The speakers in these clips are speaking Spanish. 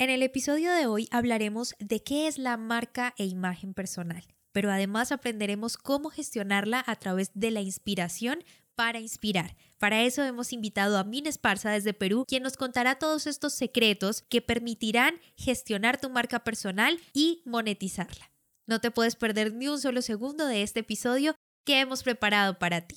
En el episodio de hoy hablaremos de qué es la marca e imagen personal, pero además aprenderemos cómo gestionarla a través de la inspiración para inspirar. Para eso hemos invitado a Min Esparza desde Perú, quien nos contará todos estos secretos que permitirán gestionar tu marca personal y monetizarla. No te puedes perder ni un solo segundo de este episodio que hemos preparado para ti.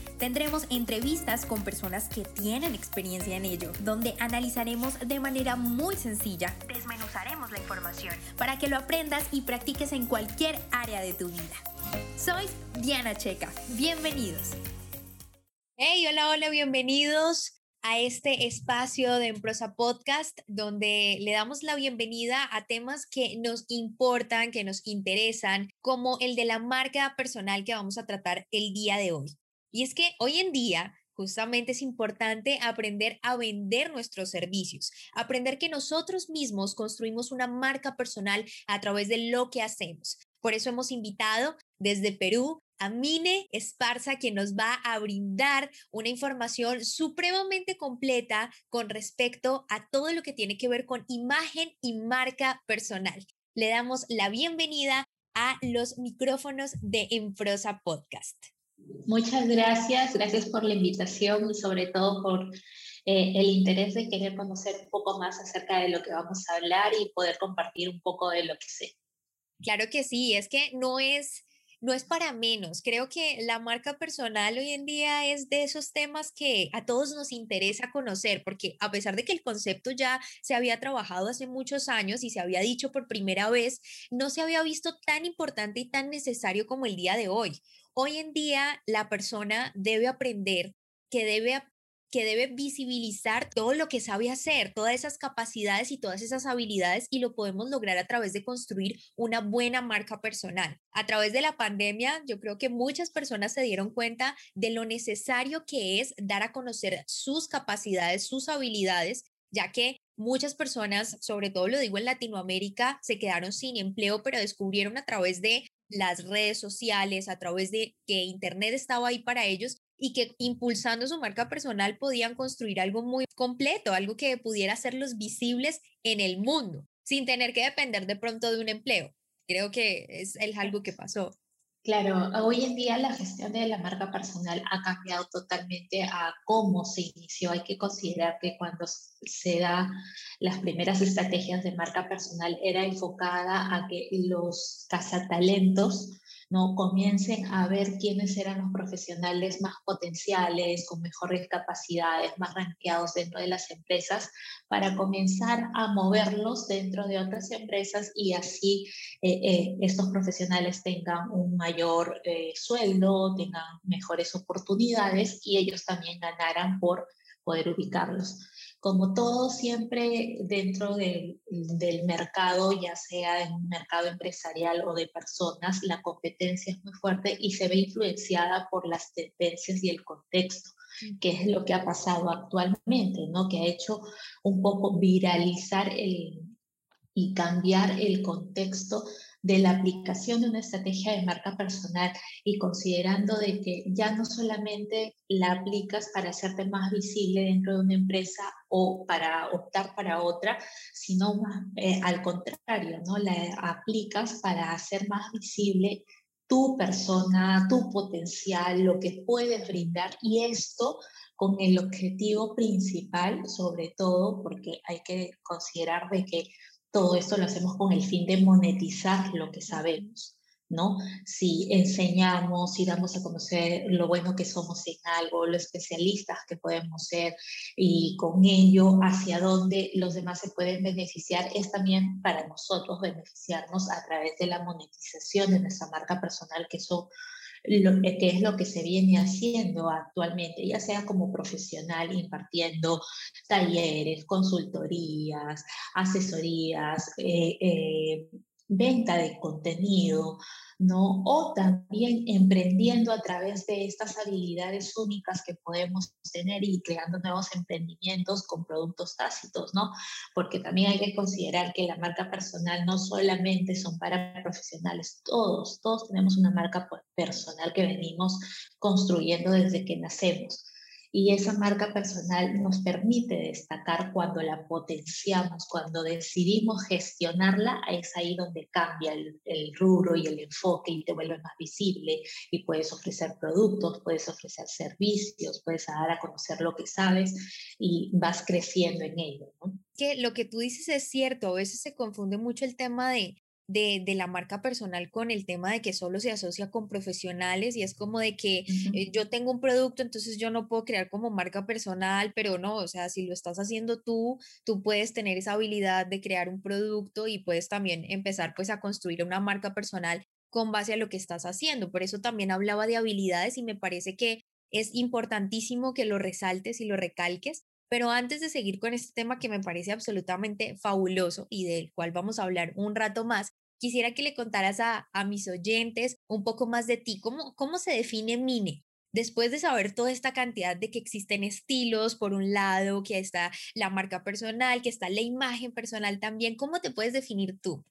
Tendremos entrevistas con personas que tienen experiencia en ello, donde analizaremos de manera muy sencilla, desmenuzaremos la información para que lo aprendas y practiques en cualquier área de tu vida. Soy Diana Checa, bienvenidos. Hey, hola, hola, bienvenidos a este espacio de Emprosa Podcast, donde le damos la bienvenida a temas que nos importan, que nos interesan, como el de la marca personal que vamos a tratar el día de hoy. Y es que hoy en día justamente es importante aprender a vender nuestros servicios, aprender que nosotros mismos construimos una marca personal a través de lo que hacemos. Por eso hemos invitado desde Perú a Mine Esparza, quien nos va a brindar una información supremamente completa con respecto a todo lo que tiene que ver con imagen y marca personal. Le damos la bienvenida a los micrófonos de Enprosa Podcast. Muchas gracias, gracias por la invitación y sobre todo por eh, el interés de querer conocer un poco más acerca de lo que vamos a hablar y poder compartir un poco de lo que sé. Claro que sí, es que no es no es para menos. Creo que la marca personal hoy en día es de esos temas que a todos nos interesa conocer, porque a pesar de que el concepto ya se había trabajado hace muchos años y se había dicho por primera vez, no se había visto tan importante y tan necesario como el día de hoy. Hoy en día la persona debe aprender que debe que debe visibilizar todo lo que sabe hacer, todas esas capacidades y todas esas habilidades y lo podemos lograr a través de construir una buena marca personal. A través de la pandemia, yo creo que muchas personas se dieron cuenta de lo necesario que es dar a conocer sus capacidades, sus habilidades, ya que muchas personas, sobre todo lo digo en Latinoamérica, se quedaron sin empleo, pero descubrieron a través de las redes sociales, a través de que Internet estaba ahí para ellos y que impulsando su marca personal podían construir algo muy completo, algo que pudiera hacerlos visibles en el mundo, sin tener que depender de pronto de un empleo. Creo que es algo que pasó. Claro, hoy en día la gestión de la marca personal ha cambiado totalmente a cómo se inició. Hay que considerar que cuando se da las primeras estrategias de marca personal era enfocada a que los cazatalentos ¿no? comiencen a ver quiénes eran los profesionales más potenciales, con mejores capacidades, más ranqueados dentro de las empresas, para comenzar a moverlos dentro de otras empresas y así eh, eh, estos profesionales tengan un mayor eh, sueldo, tengan mejores oportunidades y ellos también ganaran por poder ubicarlos como todo siempre dentro del, mercado, ya sea en un mercado empresarial o de personas, la competencia es muy fuerte y se ve influenciada por las tendencias y el contexto que es lo que ha pasado actualmente, ¿no? Que ha hecho un poco viralizar el, y cambiar el contexto de la aplicación de una estrategia de marca personal y considerando de que ya no solamente la aplicas para hacerte más visible dentro de una empresa o para optar para otra, sino eh, al contrario, ¿no? La aplicas para hacer más visible tu persona, tu potencial, lo que puedes brindar y esto con el objetivo principal, sobre todo porque hay que considerar de que todo esto lo hacemos con el fin de monetizar lo que sabemos, ¿no? Si enseñamos, si damos a conocer lo bueno que somos en algo, lo especialistas que podemos ser y con ello hacia dónde los demás se pueden beneficiar, es también para nosotros beneficiarnos a través de la monetización de nuestra marca personal, que son lo, eh, que es lo que se viene haciendo actualmente, ya sea como profesional impartiendo talleres, consultorías, asesorías, eh, eh, venta de contenido, ¿no? O también emprendiendo a través de estas habilidades únicas que podemos tener y creando nuevos emprendimientos con productos tácitos, ¿no? Porque también hay que considerar que la marca personal no solamente son para profesionales, todos, todos tenemos una marca personal que venimos construyendo desde que nacemos y esa marca personal nos permite destacar cuando la potenciamos, cuando decidimos gestionarla, es ahí donde cambia el, el, rubro y el enfoque y te vuelve más visible y puedes ofrecer productos, puedes ofrecer servicios, puedes dar a conocer lo que sabes y vas creciendo en ello. Que lo que tú dices es cierto, a veces se confunde mucho el tema de de, de, la marca personal con el tema de que solo se asocia con profesionales y es como de que eh, yo tengo un producto, entonces yo no puedo crear como marca personal, pero no, o sea, si lo estás haciendo tú, tú puedes tener esa habilidad de crear un producto y puedes también empezar pues a construir una marca personal con base a lo que estás haciendo. Por eso también hablaba de habilidades y me parece que es importantísimo que lo resaltes y lo recalques. Pero antes de seguir con este tema que me parece absolutamente fabuloso y del cual vamos a hablar un rato más, quisiera que le contaras a, mis oyentes un poco más de ti. ¿Cómo, ¿Cómo se define Mine? Después de saber toda esta cantidad de que existen estilos, por un lado, que está la marca personal, que está la imagen personal también, ¿cómo te puedes definir tú?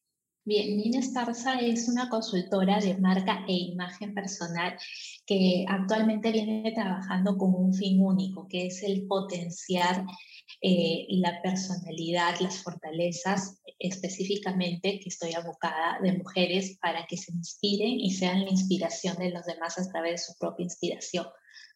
Bien, Mina Estarza es una consultora de marca e imagen personal que actualmente viene trabajando con un fin único, que es el potenciar eh, la personalidad, las fortalezas específicamente que estoy abocada de mujeres para que se inspiren y sean la inspiración de los demás a través de su propia inspiración.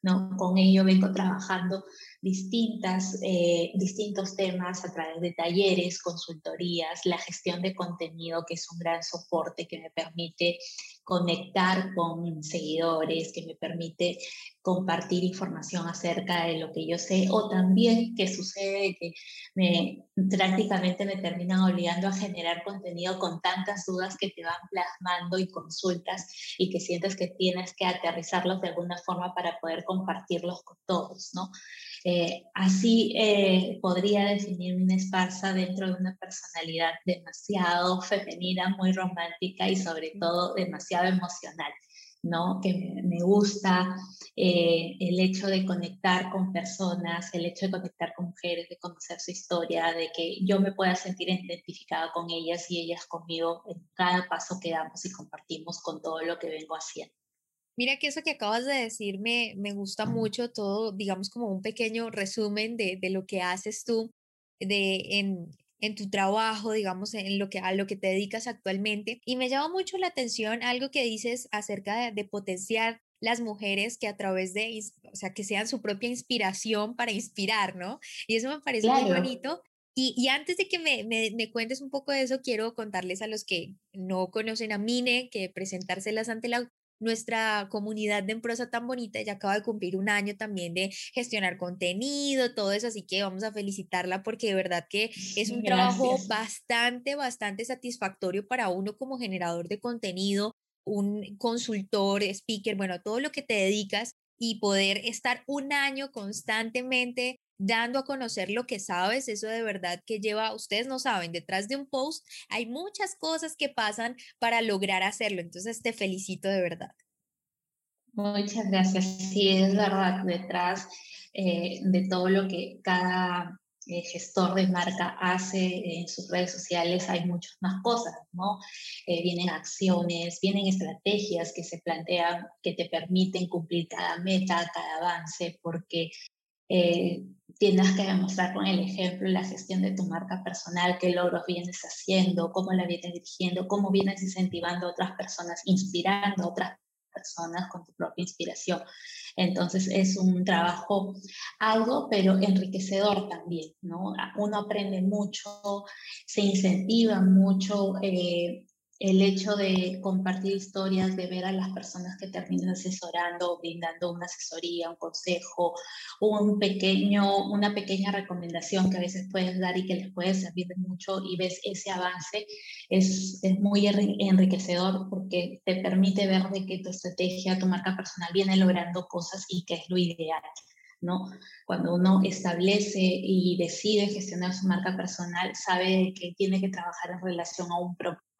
¿no? Con ello vengo trabajando distintas, eh, distintos temas a través de talleres, consultorías, la gestión de contenido, que es un gran soporte que me permite conectar con seguidores, que me permite compartir información acerca de lo que yo sé, o también que sucede que me, prácticamente me terminan obligando a generar contenido con tantas dudas que te van plasmando y consultas y que sientes que tienes que aterrizarlos de alguna forma para poder compartirlos con todos, ¿no? Eh, así eh, podría definir una esparza dentro de una personalidad demasiado femenina, muy romántica y sobre todo demasiado emocional. ¿no? que me gusta eh, el hecho de conectar con personas, el hecho de conectar con mujeres, de conocer su historia, de que yo me pueda sentir identificada con ellas y ellas conmigo en cada paso que damos y compartimos con todo lo que vengo haciendo. Mira que eso que acabas de decir me, me gusta mucho, todo, digamos, como un pequeño resumen de, de lo que haces tú de, en, en tu trabajo, digamos, en lo que, a lo que te dedicas actualmente. Y me llama mucho la atención algo que dices acerca de, potenciar las mujeres que a través de, o sea, que sean su propia inspiración para inspirar, ¿no? Y eso me parece muy bonito. Y, y, antes de que me, me, me, cuentes un poco de eso, quiero contarles a los que no conocen a Mine que presentárselas ante la nuestra comunidad de Emprosa tan bonita, ella acaba de cumplir un año también de gestionar contenido, todo eso, así que vamos a felicitarla porque de verdad que es un trabajo bastante, bastante satisfactorio para uno como generador de contenido, un consultor, speaker, bueno, todo lo que te dedicas y poder estar un año constantemente dando a conocer lo que sabes, eso de verdad que lleva, ustedes no saben, detrás de un post hay muchas cosas que pasan para lograr hacerlo, entonces te felicito de verdad. Muchas gracias, sí, es verdad, detrás eh, de todo lo que cada eh, gestor de marca hace en sus redes sociales hay muchas más cosas, ¿no? Eh, vienen acciones, vienen estrategias que se plantean que te permiten cumplir cada meta, cada avance, porque eh, tienes que demostrar con el ejemplo la gestión de tu marca personal, qué logros vienes haciendo, cómo la vienes dirigiendo, cómo vienes incentivando a otras personas, inspirando a otras personas con tu propia inspiración. Entonces es un trabajo algo, pero enriquecedor también, ¿no? Uno aprende mucho, se incentiva mucho, eh, el hecho de compartir historias, de ver a las personas que terminan asesorando, brindando una asesoría, un consejo, un pequeño, una pequeña recomendación que a veces puedes dar y que les puede servir de mucho y ves ese avance, es, es muy enriquecedor porque te permite ver de que tu estrategia, tu marca personal viene logrando cosas y que es lo ideal. ¿no? Cuando uno establece y decide gestionar su marca personal, sabe que tiene que trabajar en relación a un propósito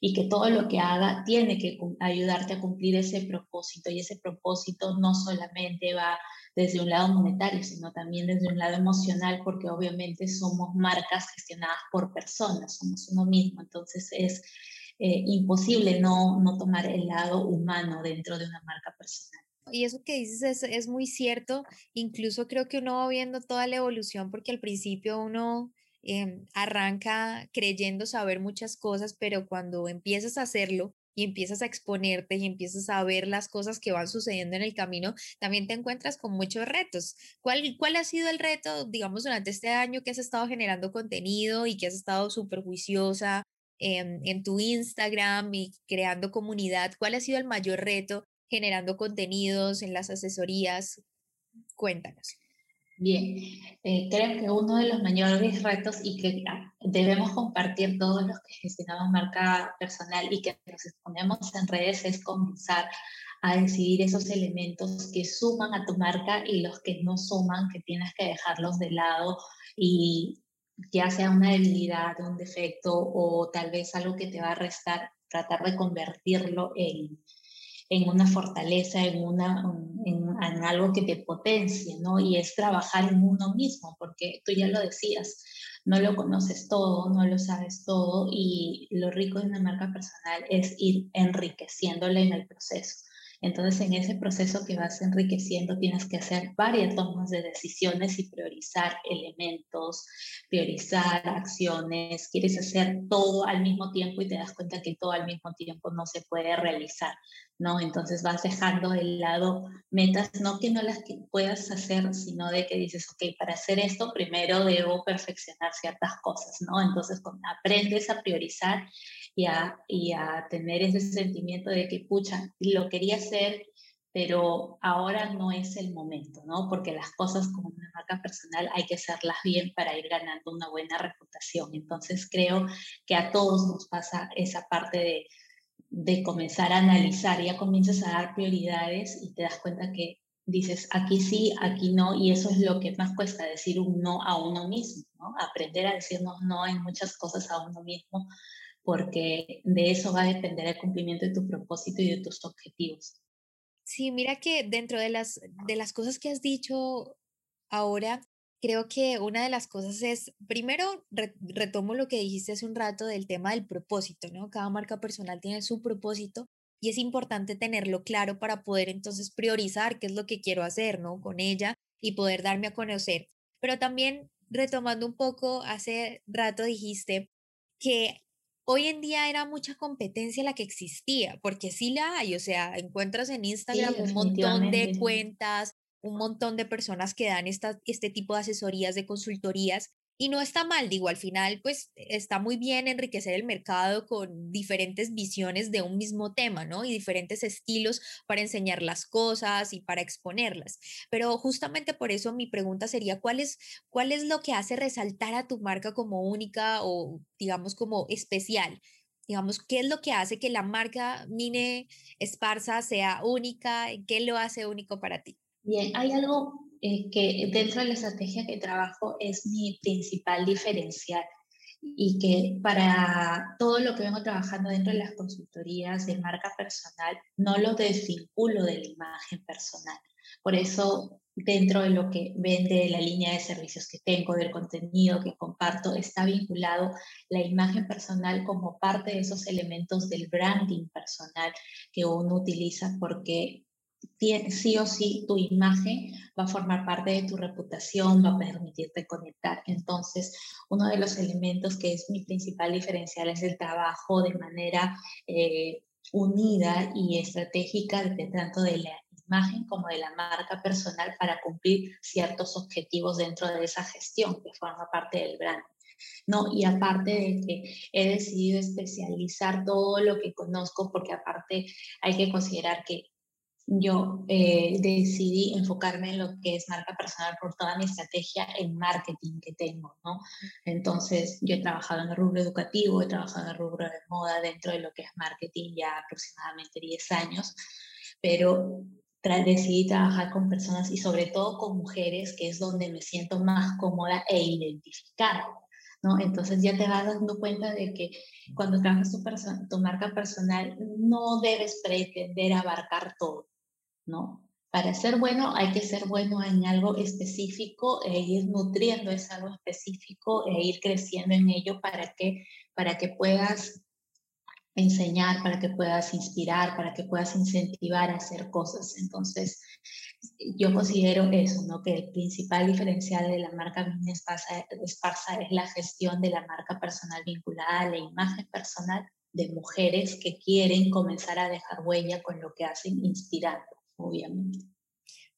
y que todo lo que haga tiene que ayudarte a cumplir ese propósito y ese propósito no solamente va desde un lado monetario, sino también desde un lado emocional, porque obviamente somos marcas gestionadas por personas, somos uno mismo, entonces es eh, imposible no, no tomar el lado humano dentro de una marca personal. Y eso que dices es, es, muy cierto, incluso creo que uno va viendo toda la evolución porque al principio uno Em, arranca creyendo saber muchas cosas, pero cuando empiezas a hacerlo y empiezas a exponerte y empiezas a ver las cosas que van sucediendo en el camino, también te encuentras con muchos retos. ¿Cuál, cuál ha sido el reto, digamos, durante este año que has estado generando contenido y que has estado súper juiciosa en, en tu Instagram y creando comunidad? ¿Cuál ha sido el mayor reto generando contenidos en las asesorías? Cuéntanos. Bien, eh, creo que uno de los mayores retos y que ah, debemos compartir todos los que gestionamos marca personal y que nos exponemos en redes es comenzar a decidir esos elementos que suman a tu marca y los que no suman, que tienes que dejarlos de lado y ya sea una debilidad, un defecto o tal vez algo que te va a restar, tratar de convertirlo en, en una fortaleza, en, una, en, algo que te potencie, ¿no? Y es trabajar en uno mismo, porque tú ya lo decías, no lo conoces todo, no lo sabes todo, y lo rico de una marca personal es ir enriqueciéndole en el proceso. Entonces, en ese proceso que vas enriqueciendo, tienes que hacer varias tomas de decisiones y priorizar elementos, priorizar acciones. Quieres hacer todo al mismo tiempo y te das cuenta que todo al mismo tiempo no se puede realizar, ¿no? Entonces vas dejando de lado metas, no que no las puedas hacer, sino de que dices, ok, para hacer esto primero debo perfeccionar ciertas cosas, ¿no? Entonces, aprendes a priorizar y a, y a tener ese sentimiento de que, pucha, lo quería hacer, pero ahora no es el momento, ¿no? Porque las cosas como una marca personal hay que hacerlas bien para ir ganando una buena reputación. Entonces creo que a todos nos pasa esa parte de, de comenzar a analizar, ya comienzas a dar prioridades y te das cuenta que dices aquí sí, aquí no, y eso es lo que más cuesta decir un no a uno mismo, ¿no? Aprender a decirnos no en muchas cosas a uno mismo porque de eso va a depender el cumplimiento de tu propósito y de tus objetivos. Sí, mira que dentro de las, de las cosas que has dicho ahora, creo que una de las cosas es, primero, retomo lo que dijiste hace un rato del tema del propósito, ¿no? Cada marca personal tiene su propósito y es importante tenerlo claro para poder entonces priorizar qué es lo que quiero hacer, ¿no? Con ella y poder darme a conocer. Pero también retomando un poco, hace rato dijiste que hoy en día era mucha competencia la que existía, porque sí la hay, o sea, encuentras en Instagram un montón de cuentas, un montón de personas que dan esta, este tipo de asesorías, de consultorías, y no está mal, digo, al final pues está muy bien enriquecer el mercado con diferentes visiones de un mismo tema, ¿no? Y diferentes estilos para enseñar las cosas y para exponerlas. Pero justamente por eso mi pregunta sería, ¿cuál es, cuál es lo que hace resaltar a tu marca como única o digamos como especial? Digamos, ¿qué es lo que hace que la marca Mine Esparza sea única? ¿Qué lo hace único para ti? Bien, hay algo eh, que dentro de la estrategia que trabajo es mi principal diferencial y que para todo lo que vengo trabajando dentro de las consultorías de marca personal no lo desvinculo de la imagen personal. Por eso dentro de lo que vende la línea de servicios que tengo, del contenido que comparto, está vinculado la imagen personal como parte de esos elementos del branding personal que uno utiliza porque sí o sí tu imagen va a formar parte de tu reputación, va a permitirte conectar. Entonces, uno de los elementos que es mi principal diferencial es el trabajo de manera eh, unida y estratégica tanto de la imagen como de la marca personal para cumplir ciertos objetivos dentro de esa gestión que forma parte del brand. ¿no? Y aparte de que he decidido especializar todo lo que conozco, porque aparte hay que considerar que yo eh, decidí enfocarme en lo que es marca personal por toda mi estrategia en marketing que tengo, ¿no? Entonces, yo he trabajado en el rubro educativo, he trabajado en el rubro de moda dentro de lo que es marketing ya aproximadamente 10 años, pero decidí trabajar con personas y sobre todo con mujeres, que es donde me siento más cómoda e identificada. ¿no? Entonces ya te vas dando cuenta de que cuando trabajas tu, tu marca personal no debes pretender abarcar todo, ¿no? Para ser bueno hay que ser bueno en algo específico e ir nutriendo ese algo específico e ir creciendo en ello para que, para que puedas enseñar, para que puedas inspirar, para que puedas incentivar a hacer cosas. Entonces, yo considero eso, ¿no? Que el principal diferencial de la marca Mina Esparza, es la gestión de la marca personal vinculada a la imagen personal de mujeres que quieren comenzar a dejar huella con lo que hacen, inspirando, obviamente.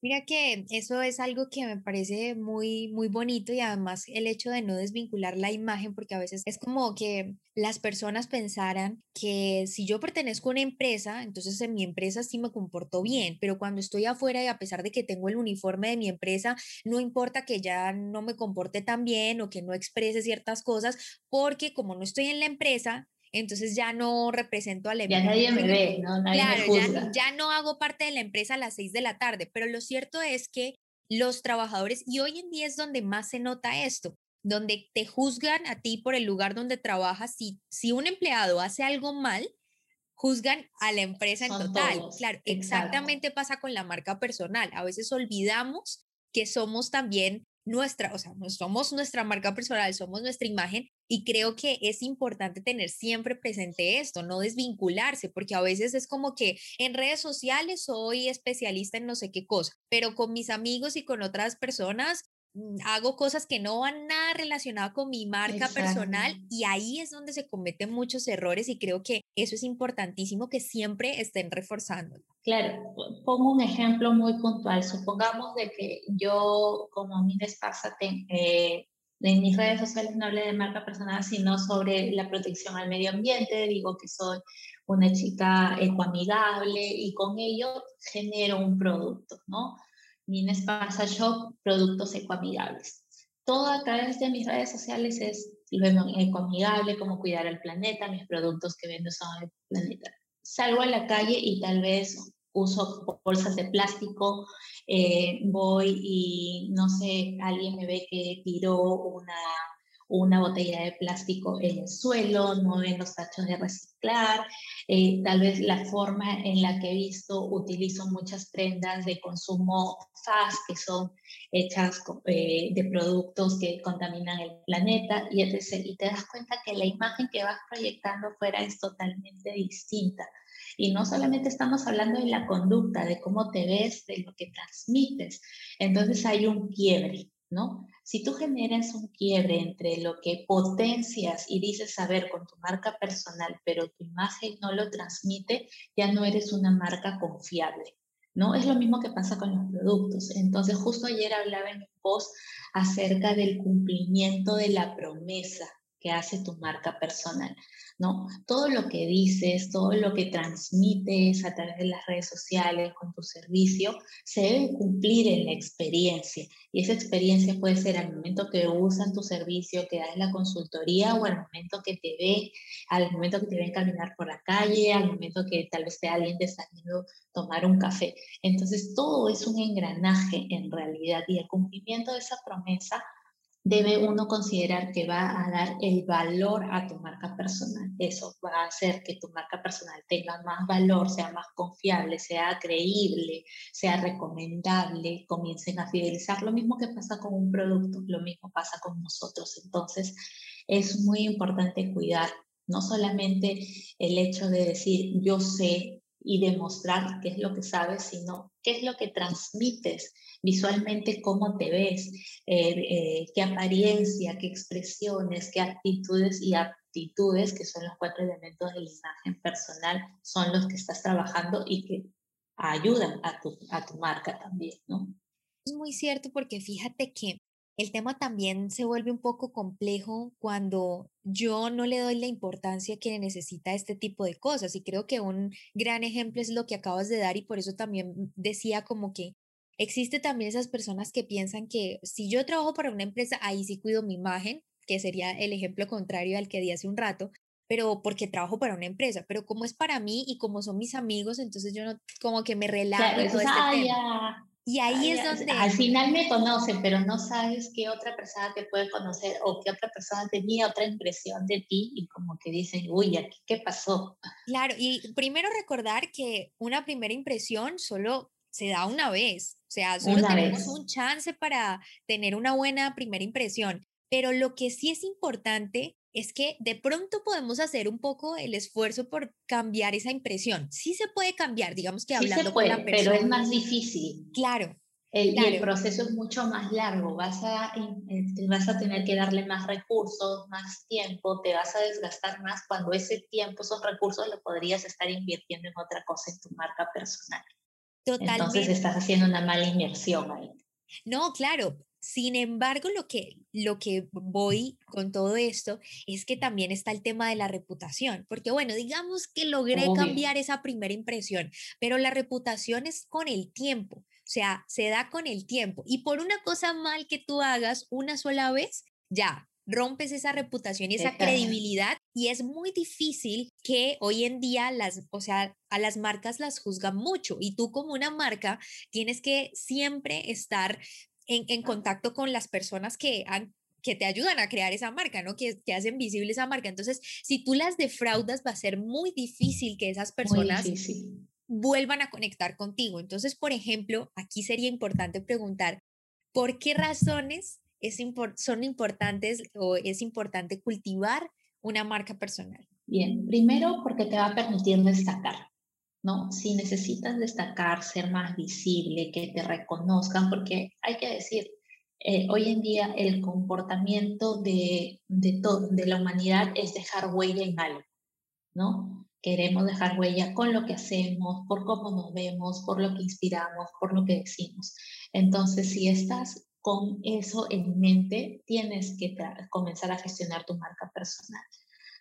Mira que eso es algo que me parece muy, muy bonito y además el hecho de no desvincular la imagen, porque a veces es como que las personas pensaran que si yo pertenezco a una empresa, entonces en mi empresa sí me comporto bien, pero cuando estoy afuera y a pesar de que tengo el uniforme de mi empresa, no importa que ya no me comporte tan bien o que no exprese ciertas cosas, porque como no estoy en la empresa, entonces ya no represento a la empresa. Ya nadie me ve, ¿no? Nadie claro, Ya, ya, no hago parte de la empresa a las seis de la tarde, pero lo cierto es que los trabajadores, y hoy en día es donde más se nota esto, donde te juzgan a ti por el lugar donde trabajas, si, si un empleado hace algo mal, juzgan a la empresa en total. Claro, exactamente pasa con la marca personal. A veces olvidamos que somos también nuestra, o sea, no somos nuestra marca personal, somos nuestra imagen y creo que es importante tener siempre presente esto, no desvincularse, porque a veces es como que en redes sociales soy especialista en no sé qué cosa, pero con mis amigos y con otras personas Mm, hago cosas que no van nada relacionadas con mi marca personal y ahí es donde se cometen muchos errores y creo que eso es importantísimo que siempre estén reforzando. Claro, pongo un ejemplo muy puntual. Supongamos de que yo como mi despacha eh, en mis redes sociales no hablé de marca personal, sino sobre la protección al medio ambiente, digo que soy una chica ecoamigable y con ello genero un producto, ¿no? Mines Pasa Shop, productos ecoamigables. Todo a través de mis redes sociales es lo ecoamigable, cómo cuidar el planeta, mis productos que vendo son el planeta. Salgo a la calle y tal vez uso bolsas de plástico, eh, voy y no sé, alguien me ve que tiró una una botella de plástico en el suelo, no en los tachos de reciclar, eh, tal vez la forma en la que he visto, utilizo muchas prendas de consumo fast que son hechas eh, de productos que contaminan el planeta y etc. Y te das cuenta que la imagen que vas proyectando fuera es totalmente distinta. Y no solamente estamos hablando de la conducta, de cómo te ves, de lo que transmites. Entonces hay un quiebre, ¿no? Si tú generas un quiebre entre lo que potencias y dices saber con tu marca personal, pero tu imagen no lo transmite, ya no eres una marca confiable. ¿no? Es lo mismo que pasa con los productos. Entonces, justo ayer hablaba en un post acerca del cumplimiento de la promesa que hace tu marca personal. ¿no? Todo lo que dices, todo lo que transmites a través de las redes sociales con tu servicio, se debe cumplir en la experiencia. Y esa experiencia puede ser al momento que usan tu servicio, que das la consultoría o al momento que te ve, al momento que te ven caminar por la calle, al momento que tal vez te alguien viendo tomar un café. Entonces, todo es un engranaje en realidad y el cumplimiento de esa promesa debe uno considerar que va a dar el valor a tu marca personal. Eso va a hacer que tu marca personal tenga más valor, sea más confiable, sea creíble, sea recomendable, comiencen a fidelizar. Lo mismo que pasa con un producto, lo mismo pasa con nosotros. Entonces, es muy importante cuidar no solamente el hecho de decir yo sé y demostrar qué es lo que sabes, sino qué es lo que transmites visualmente, cómo te ves, eh, eh, qué apariencia, qué expresiones, qué actitudes y aptitudes, que son los cuatro elementos de la imagen personal, son los que estás trabajando y que ayudan a tu, a tu marca también, ¿no? Es muy cierto porque fíjate que el tema también se vuelve un poco complejo cuando yo no le doy la importancia que necesita este tipo de cosas. Y creo que un gran ejemplo es lo que acabas de dar y por eso también decía como que existe también esas personas que piensan que si yo trabajo para una empresa, ahí sí cuido mi imagen, que sería el ejemplo contrario al que di hace un rato, pero porque trabajo para una empresa, pero como es para mí y como son mis amigos, entonces yo no, como que me relajo. Claro, este tema. Y ahí es donde... Al final me conocen, pero no sabes qué otra persona te puede conocer o qué otra persona tenía otra impresión de ti y como que dicen, uy, aquí, ¿qué pasó? Claro, y primero recordar que una primera impresión solo se da una vez, o sea, solo tenemos un chance para tener una buena primera impresión, pero lo que sí es importante es que de pronto podemos hacer un poco el esfuerzo por cambiar esa impresión. Sí se puede cambiar, digamos que hablando se puede, con la persona. Pero es más difícil. Claro. El, el proceso es mucho más largo, vas a, este, vas a tener que darle más recursos, más tiempo, te vas a desgastar más cuando ese tiempo, esos recursos lo podrías estar invirtiendo en otra cosa, en tu marca personal. Totalmente. Entonces estás haciendo una mala inversión ahí. No, claro, sin embargo, lo que, lo que voy con todo esto es que también está el tema de la reputación, porque bueno, digamos que logré cambiar esa primera impresión, pero la reputación es con el tiempo, o sea, se da con el tiempo. Y por una cosa mal que tú hagas una sola vez, ya, rompes esa reputación y esa credibilidad y es muy difícil que hoy en día las, o sea, a las marcas las juzgan mucho y tú como una marca tienes que siempre estar en, contacto con las personas que que te ayudan a crear esa marca, ¿no? Que, que, hacen visible esa marca. Entonces, si tú las defraudas, va a ser muy difícil que esas personas vuelvan a conectar contigo. Entonces, por ejemplo, aquí sería importante preguntar, ¿por qué razones es son importantes o es importante cultivar una marca personal? Bien, primero porque te va a permitir destacar. ¿No? Si necesitas destacar, ser más visible, que te reconozcan, porque hay que decir, eh, hoy en día el comportamiento de, de, de la humanidad es dejar huella en algo, ¿no? Queremos dejar huella con lo que hacemos, por cómo nos vemos, por lo que inspiramos, por lo que decimos. Entonces, si estás con eso en mente, tienes que comenzar a gestionar tu marca personal.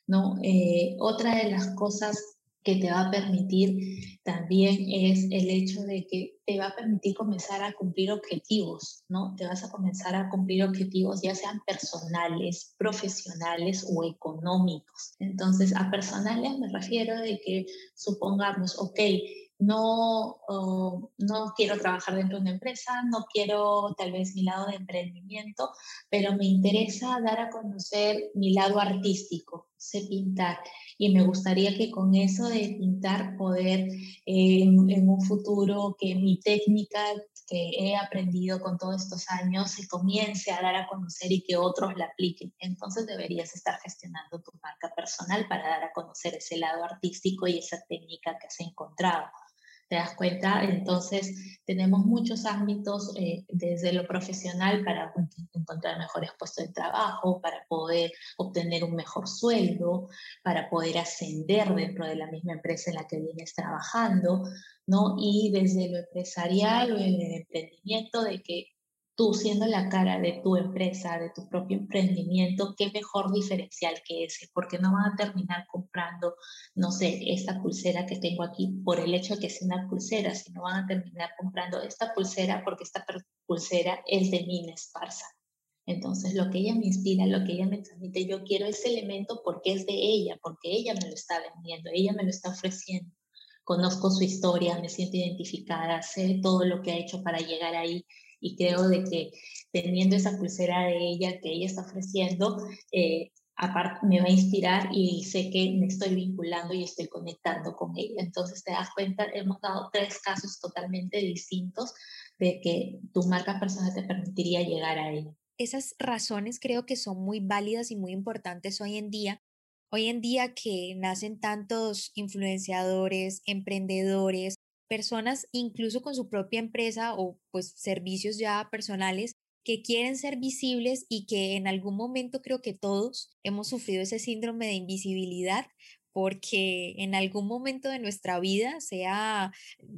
¿no? Eh, otra de las cosas que te va a permitir también es el hecho de que te va a permitir comenzar a cumplir objetivos, ¿no? Te vas a comenzar a cumplir objetivos ya sean personales, profesionales o económicos. Entonces, a personales me refiero de que supongamos, ok, no, no quiero trabajar dentro de una empresa, no quiero tal vez mi lado de emprendimiento, pero me interesa dar a conocer mi lado artístico, sé pintar y me gustaría que con eso de pintar poder eh, en, un futuro que mi técnica que he aprendido con todos estos años se comience a dar a conocer y que otros la apliquen. Entonces deberías estar gestionando tu marca personal para dar a conocer ese lado artístico y esa técnica que has encontrado. ¿Te das cuenta? Entonces, tenemos muchos ámbitos eh, desde lo profesional para encontrar mejores puestos de trabajo, para poder obtener un mejor sueldo, para poder ascender dentro de la misma empresa en la que vienes trabajando, ¿no? Y desde lo empresarial o el emprendimiento, de que tú siendo la cara de tu empresa, de tu propio emprendimiento, qué mejor diferencial que ese, porque no van a terminar comprando, no sé, esta pulsera que tengo aquí por el hecho de que sea una pulsera, sino van a terminar comprando esta pulsera porque esta pulsera es de Mina Esparza. Entonces, lo que ella me inspira, lo que ella me transmite, yo quiero ese elemento porque es de ella, porque ella me lo está vendiendo, ella me lo está ofreciendo. Conozco su historia, me siento identificada, sé todo lo que ha hecho para llegar ahí y creo de que teniendo esa pulsera de ella que ella está ofreciendo, eh, aparte me va a inspirar y sé que me estoy vinculando y estoy conectando con ella. Entonces te das cuenta, hemos dado tres casos totalmente distintos de que tu marca personal te permitiría llegar a ella. Esas razones creo que son muy válidas y muy importantes hoy en día. Hoy en día que nacen tantos influenciadores, emprendedores, personas incluso con su propia empresa o pues servicios ya personales que quieren ser visibles y que en algún momento creo que todos hemos sufrido ese síndrome de invisibilidad porque en algún momento de nuestra vida, sea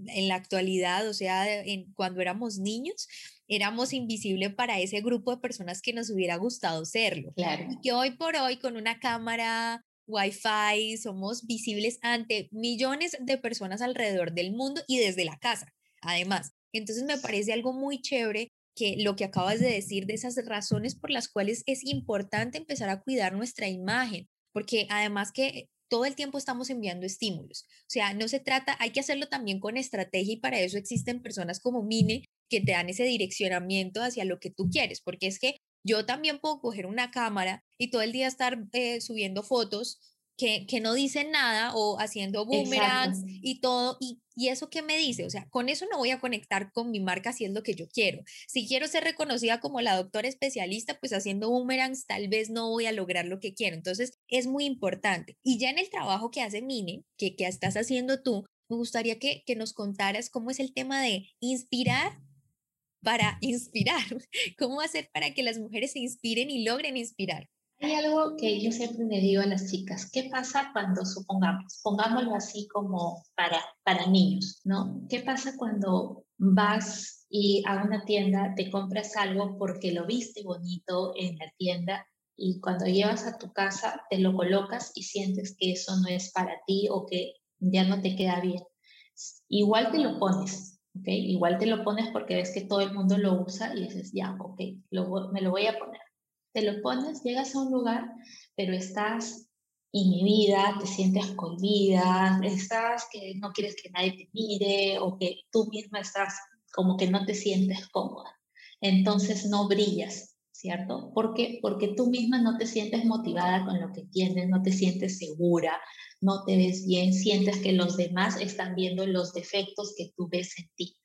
en la actualidad o sea en, cuando éramos niños, éramos invisibles para ese grupo de personas que nos hubiera gustado serlo. Claro. Y que hoy por hoy con una cámara Wi-Fi, somos visibles ante millones de personas alrededor del mundo y desde la casa, además. Entonces me parece algo muy chévere que lo que acabas de decir de esas razones por las cuales es importante empezar a cuidar nuestra imagen, porque además que todo el tiempo estamos enviando estímulos. O sea, no se trata, hay que hacerlo también con estrategia y para eso existen personas como Mine que te dan ese direccionamiento hacia lo que tú quieres, porque es que yo también puedo coger una cámara y todo el día estar eh, subiendo fotos que, que, no dicen nada o haciendo boomerangs y todo. Y, y, eso qué me dice? O sea, con eso no voy a conectar con mi marca si es lo que yo quiero. Si quiero ser reconocida como la doctora especialista, pues haciendo boomerangs tal vez no voy a lograr lo que quiero. Entonces, es muy importante. Y ya en el trabajo que hace Mine, que, que estás haciendo tú, me gustaría que, que nos contaras cómo es el tema de inspirar para inspirar. ¿Cómo hacer para que las mujeres se inspiren y logren inspirar? Hay algo que yo siempre le digo a las chicas, ¿qué pasa cuando supongamos, pongámoslo así como para, para niños, ¿no? ¿Qué pasa cuando vas y a una tienda te compras algo porque lo viste bonito en la tienda y cuando llevas a tu casa te lo colocas y sientes que eso no es para ti o que ya no te queda bien? Igual te lo pones, ¿ok? Igual te lo pones porque ves que todo el mundo lo usa y dices, ya, ok, lo, me lo voy a poner te lo pones, llegas a un lugar, pero estás inhibida, te sientes cohibida, estás que no quieres que nadie te mire o que tú misma estás como que no te sientes cómoda. Entonces no brillas, ¿cierto? ¿Por qué? Porque tú misma no te sientes motivada con lo que tienes, no te sientes segura, no te ves bien, sientes que los demás están viendo los defectos que tú ves en ti,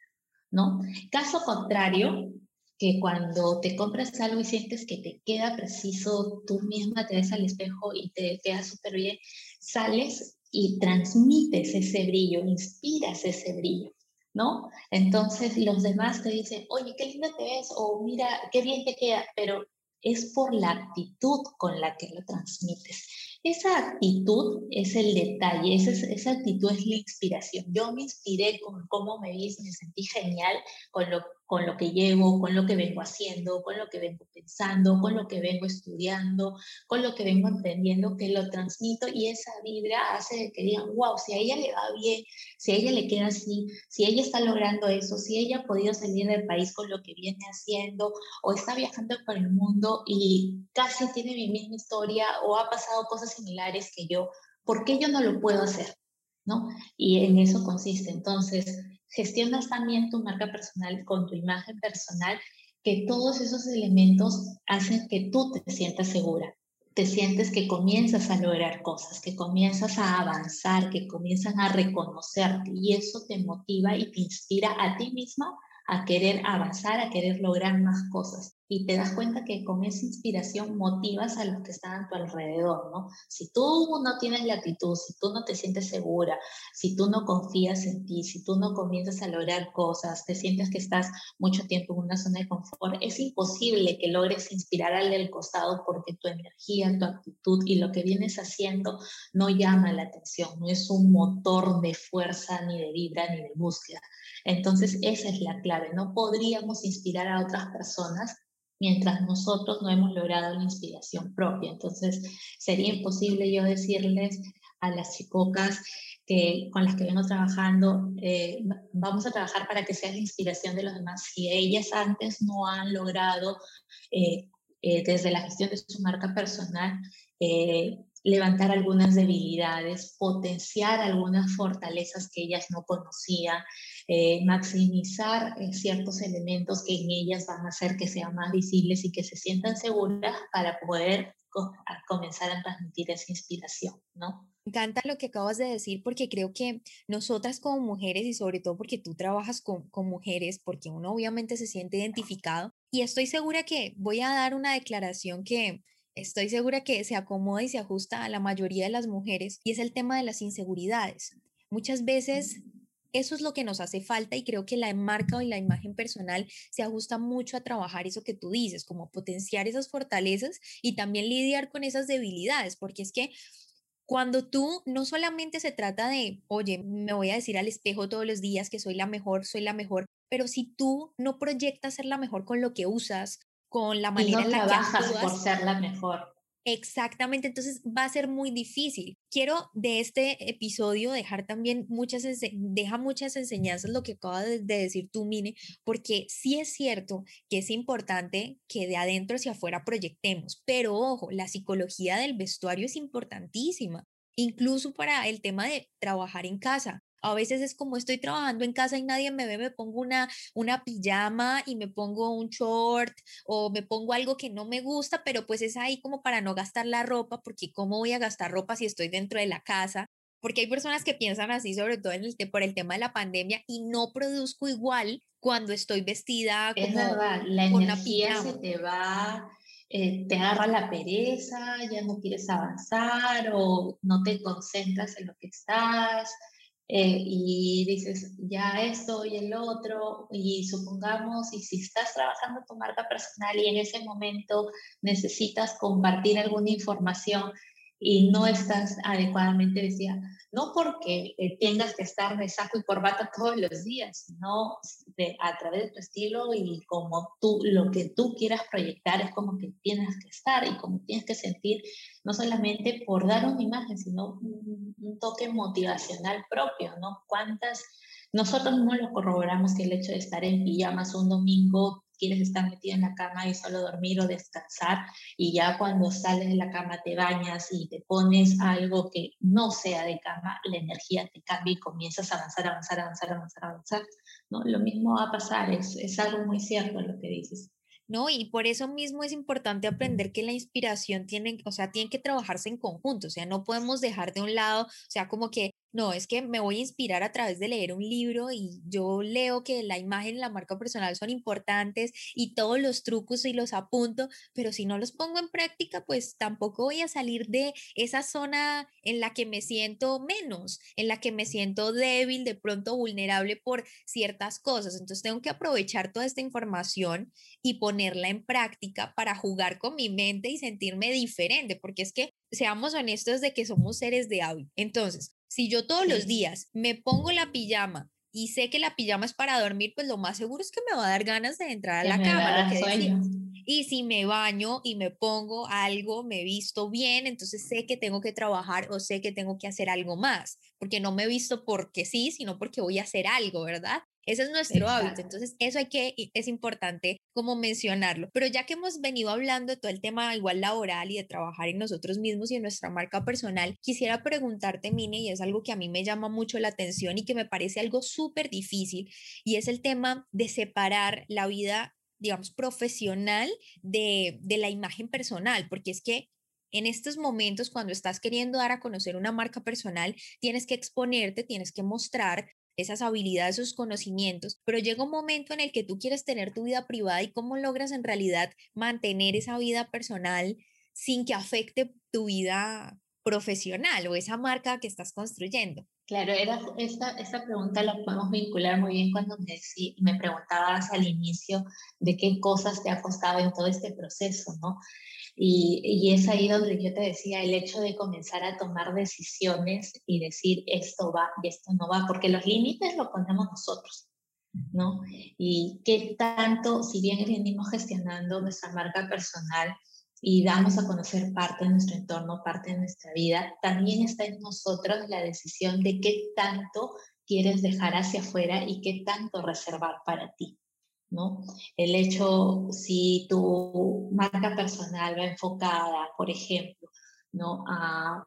¿no? Caso contrario, que cuando te compras algo y sientes que te queda preciso, tú misma te ves al espejo y te queda súper bien, sales y transmites ese brillo, inspiras ese brillo, ¿no? Entonces los demás te dicen, oye, qué linda te ves, o mira, qué bien te queda, pero es por la actitud con la que lo transmites. Esa actitud es el detalle, esa, actitud es la inspiración. Yo me inspiré con cómo me vi, me sentí genial con lo con lo que llevo, con lo que vengo haciendo, con lo que vengo pensando, con lo que vengo estudiando, con lo que vengo aprendiendo, que lo transmito y esa vibra hace que digan, wow, si a ella le va bien, si a ella le queda así, si ella está logrando eso, si ella ha podido salir del país con lo que viene haciendo o está viajando por el mundo y casi tiene mi misma historia o ha pasado cosas similares que yo, ¿por qué yo no lo puedo hacer? ¿No? Y en eso consiste. Entonces, gestionas también tu marca personal con tu imagen personal, que todos esos elementos hacen que tú te sientas segura, te sientes que comienzas a lograr cosas, que comienzas a avanzar, que comienzan a reconocerte y eso te motiva y te inspira a ti misma a querer avanzar, a querer lograr más cosas y te das cuenta que con esa inspiración motivas a los que están a tu alrededor, ¿no? Si tú no tienes la actitud, si tú no te sientes segura, si tú no confías en ti, si tú no comienzas a lograr cosas, te sientes que estás mucho tiempo en una zona de confort, es imposible que logres inspirar al del costado porque tu energía, tu actitud y lo que vienes haciendo no llama la atención, no es un motor de fuerza, ni de vibra, ni de búsqueda. Entonces, esa es la clave. No podríamos inspirar a otras personas mientras nosotros no hemos logrado la inspiración propia. Entonces, sería imposible yo decirles a las chicocas que, con las que vengo trabajando, eh, vamos a trabajar para que sea la inspiración de los demás. Si ellas antes no han logrado, eh, eh, desde la gestión de su marca personal, levantar algunas debilidades, potenciar algunas fortalezas que ellas no conocían, eh, maximizar eh, ciertos elementos que en ellas van a hacer que sean más visibles y que se sientan seguras para poder comenzar a transmitir esa inspiración, ¿no? Me encanta lo que acabas de decir porque creo que nosotras como mujeres y sobre todo porque tú trabajas con, con mujeres, porque uno obviamente se siente identificado y estoy segura que voy a dar una declaración que estoy segura que se acomoda y se ajusta a la mayoría de las mujeres y es el tema de las inseguridades. Muchas veces eso es lo que nos hace falta y creo que la marca o la imagen personal se ajusta mucho a trabajar eso que tú dices, como potenciar esas fortalezas y también lidiar con esas debilidades, porque es que cuando tú no solamente se trata de, oye, me voy a decir al espejo todos los días que soy la mejor, soy la mejor, pero si tú no proyectas ser la mejor con lo que usas, con la manera en la que actúas, por ser la mejor. Exactamente, entonces va a ser muy difícil. Quiero de este episodio dejar también muchas, deja muchas enseñanzas lo que acaba de, decir tú, Mine, porque sí es cierto que es importante que de adentro hacia afuera proyectemos, pero ojo, la psicología del vestuario es importantísima, incluso para el tema de trabajar en casa. A veces es como estoy trabajando en casa y nadie me ve, me pongo una, una pijama y me pongo un short o me pongo algo que no me gusta, pero pues es ahí como para no gastar la ropa, porque ¿cómo voy a gastar ropa si estoy dentro de la casa? Porque hay personas que piensan así, sobre todo en el, por el tema de la pandemia, y no produzco igual cuando estoy vestida como es verdad, la energía se te va, eh, te agarra la pereza, ya no quieres avanzar o no te concentras en lo que estás. Eh, y dices, ya esto y el otro, y supongamos, y si estás trabajando tu marca personal y en ese momento necesitas compartir alguna información y no estás adecuadamente vestida, no porque eh, tengas que estar de saco y corbata todos los días, sino a través de tu estilo y como tú, lo que tú quieras proyectar es como que tienes que estar y como tienes que sentir, no solamente por dar una imagen, sino un, un toque motivacional propio, ¿no? ¿Cuántas nosotros no lo corroboramos que el hecho de estar en pijamas un domingo quieres estar metido en la cama y solo dormir o descansar y ya cuando sales de la cama te bañas y te pones algo que no sea de cama, la energía te cambia y comienzas a avanzar, avanzar, avanzar, avanzar, avanzar. ¿no? Lo mismo va a pasar, es, es algo muy cierto lo que dices. ¿no? Y por eso mismo es importante aprender que la inspiración tiene, o sea, tiene que trabajarse en conjunto, o sea, no podemos dejar de un lado, o sea, como que no, es que me voy a inspirar a través de leer un libro y yo leo que la imagen y la marca personal son importantes y todos los trucos y los apunto, pero si no los pongo en práctica, pues tampoco voy a salir de esa zona en la que me siento menos, en la que me siento débil, de pronto vulnerable por ciertas cosas. Entonces tengo que aprovechar toda esta información y ponerla en práctica para jugar con mi mente y sentirme diferente, porque es que seamos honestos de que somos seres de hábito. Entonces, si yo todos los días me pongo la pijama y sé que la pijama es para dormir, pues lo más seguro es que me va a dar ganas de entrar a la cama, Y si me baño y me pongo algo, me visto bien, entonces sé que tengo que trabajar o sé que tengo que hacer algo más, porque no me he visto porque sí, sino porque voy a hacer algo, ¿verdad? Ese es nuestro hábito. Entonces, eso hay que, es importante como mencionarlo. Pero ya que hemos venido hablando de todo el tema igual laboral y de trabajar en nosotros mismos y en nuestra marca personal, quisiera preguntarte, Mine, y es algo que a mí me llama mucho la atención y que me parece algo súper difícil, y es el tema de separar la vida digamos, profesional de, de la imagen personal, porque es que en estos momentos, cuando estás queriendo dar a conocer una marca personal, tienes que exponerte, tienes que mostrar esas habilidades, esos conocimientos, pero llega un momento en el que tú quieres tener tu vida privada y cómo logras en realidad mantener esa vida personal sin que afecte tu vida profesional o esa marca que estás construyendo. Claro, era esta, esta pregunta la podemos vincular muy bien cuando me, me preguntabas al inicio de qué cosas te ha costado en todo este proceso, ¿no? Y, es ahí donde yo te decía, el hecho de comenzar a tomar decisiones y decir esto va y esto no va, porque los límites los ponemos nosotros, ¿no? Y qué tanto, si bien venimos gestionando nuestra marca personal y damos a conocer parte de nuestro entorno, parte de nuestra vida, también está en nosotros la decisión de qué tanto quieres dejar hacia afuera y qué tanto reservar para ti. ¿No? El hecho, si tu marca personal va enfocada, por ejemplo, ¿no? a,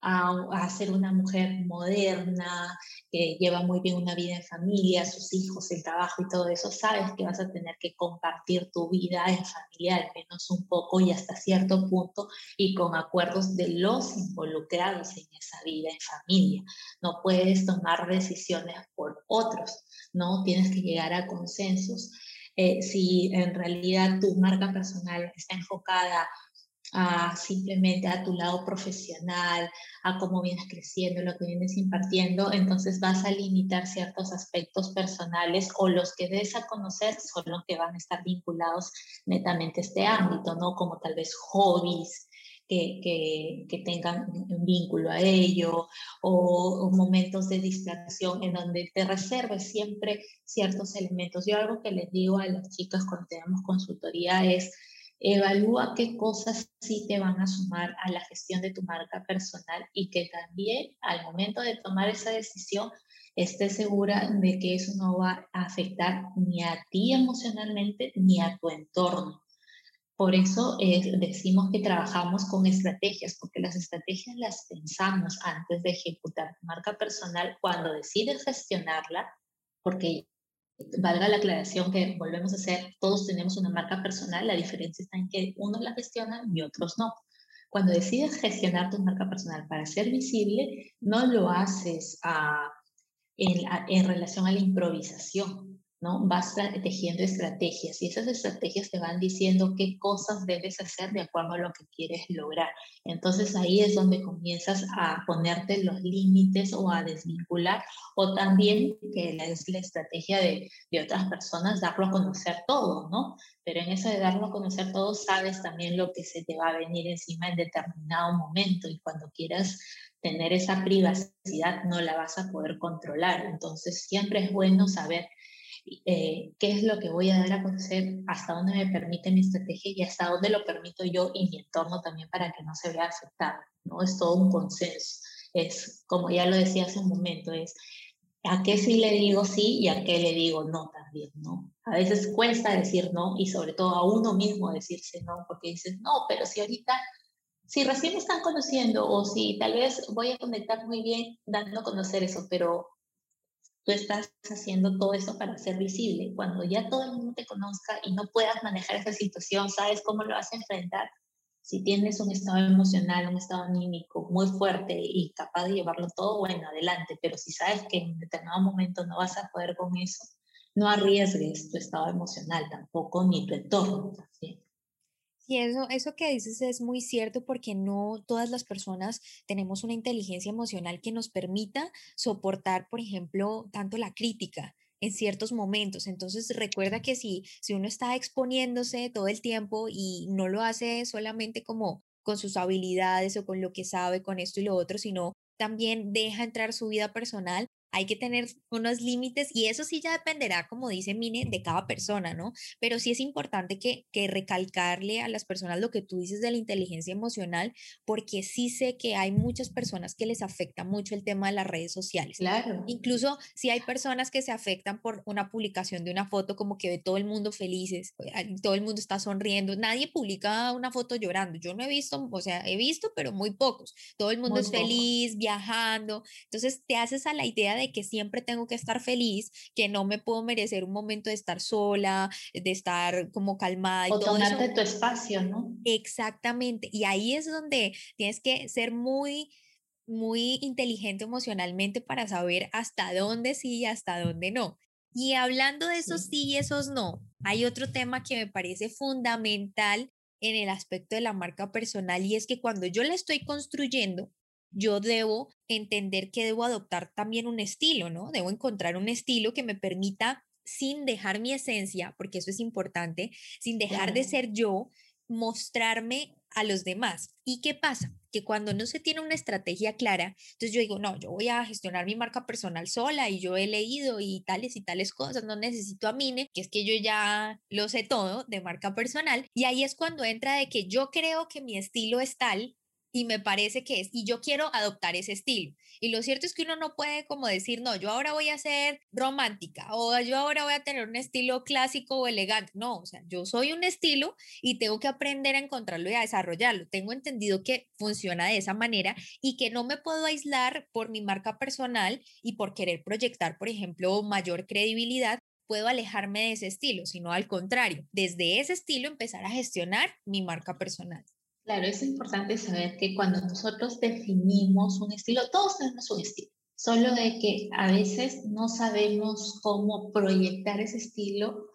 a, ser una mujer moderna, que lleva muy bien una vida en familia, sus hijos, el trabajo y todo eso, sabes que vas a tener que compartir tu vida en familia al menos un poco y hasta cierto punto y con acuerdos de los involucrados en esa vida en familia. No puedes tomar decisiones por otros, ¿no? Tienes que llegar a consensos. Eh, si en realidad tu marca personal está enfocada a simplemente a tu lado profesional, a cómo vienes creciendo, lo que vienes impartiendo, entonces vas a limitar ciertos aspectos personales o los que des a conocer son los que van a estar vinculados netamente a este ámbito, ¿no? Como tal vez hobbies, que, que, tengan un vínculo a ello o, momentos de distracción en donde te reserves siempre ciertos elementos. Yo algo que les digo a las chicas cuando tenemos consultoría es evalúa qué cosas sí te van a sumar a la gestión de tu marca personal y que también al momento de tomar esa decisión estés segura de que eso no va a afectar ni a ti emocionalmente ni a tu entorno Por eso decimos que trabajamos con estrategias, porque las estrategias las pensamos antes de ejecutar marca personal cuando decides gestionarla, porque valga la aclaración que volvemos a hacer, todos tenemos una marca personal, la diferencia está en que unos la gestionan y otros no. Cuando decides gestionar tu marca personal para ser visible, no lo haces a, en, en relación a la improvisación, ¿no? Vas tejiendo estrategias y esas estrategias te van diciendo qué cosas debes hacer de acuerdo a lo que quieres lograr. Entonces ahí es donde comienzas a ponerte los límites o a desvincular o también que es la estrategia de, de otras personas, darlo a conocer todo, ¿no? Pero en eso de darlo a conocer todo, sabes también lo que se te va a venir encima en determinado momento y cuando quieras tener esa privacidad no la vas a poder controlar. Entonces siempre es bueno saber eh, qué es lo que voy a dar a conocer, hasta dónde me permite mi estrategia y hasta dónde lo permito yo y mi entorno también para que no se vea afectado, ¿no? Es todo un consenso. Es, como ya lo decía hace un momento, es a qué sí le digo sí y a qué le digo no también, ¿no? A veces cuesta decir no y sobre todo a uno mismo decirse no, porque dices, no, pero si ahorita, si recién me están conociendo o si tal vez voy a conectar muy bien dando a conocer eso, pero tú estás haciendo todo eso para ser visible. Cuando ya todo el mundo te conozca y no puedas manejar esa situación, sabes cómo lo vas a enfrentar. Si tienes un estado emocional, un estado anímico muy fuerte y capaz de llevarlo todo, bueno, adelante. Pero si sabes que en determinado momento no vas a poder con eso, no arriesgues tu estado emocional tampoco, ni tu entorno también. Y eso, eso que dices es muy cierto porque no todas las personas tenemos una inteligencia emocional que nos permita soportar, por ejemplo, tanto la crítica en ciertos momentos. Entonces recuerda que si, si uno está exponiéndose todo el tiempo y no lo hace solamente como con sus habilidades o con lo que sabe, con esto y lo otro, sino también deja entrar su vida personal, hay que tener unos límites y eso sí ya dependerá, como dice Mine, de cada persona, ¿no? Pero sí es importante que, que recalcarle a las personas lo que tú dices de la inteligencia emocional, porque sí sé que hay muchas personas que les afecta mucho el tema de las redes sociales. Claro. Incluso si hay personas que se afectan por una publicación de una foto como que ve todo el mundo felices, todo el mundo está sonriendo, nadie publica una foto llorando. Yo no he visto, o sea, he visto, pero muy pocos. Todo el mundo es feliz, viajando. Entonces te haces a la idea de que siempre tengo que estar feliz, que no me puedo merecer un momento de estar sola, de estar como calmada. Y o tomarte tu espacio, ¿no? Exactamente. Y ahí es donde tienes que ser muy muy inteligente emocionalmente para saber hasta dónde sí y hasta dónde no. Y hablando de esos sí y esos no, hay otro tema que me parece fundamental en el aspecto de la marca personal y es que cuando yo la estoy construyendo, yo debo entender que debo adoptar también un estilo, ¿no? Debo encontrar un estilo que me permita, sin dejar mi esencia, porque eso es importante, sin dejar de ser yo, mostrarme a los demás. ¿Y qué pasa? Que cuando no se tiene una estrategia clara, entonces yo digo, no, yo voy a gestionar mi marca personal sola y yo he leído y tales y tales cosas, no necesito a Mine, que es que yo ya lo sé todo de marca personal. Y ahí es cuando entra de que yo creo que mi estilo es tal y me parece que es, y yo quiero adoptar ese estilo. Y lo cierto es que uno no puede como decir, no, yo ahora voy a ser romántica o yo ahora voy a tener un estilo clásico o elegante. No, o sea, yo soy un estilo y tengo que aprender a encontrarlo y a desarrollarlo. Tengo entendido que funciona de esa manera y que no me puedo aislar por mi marca personal y por querer proyectar, por ejemplo, mayor credibilidad puedo alejarme de ese estilo, sino al contrario, desde ese estilo empezar a gestionar mi marca personal. Claro, es importante saber que cuando nosotros definimos un estilo, todos tenemos un estilo, solo de que a veces no sabemos cómo proyectar ese estilo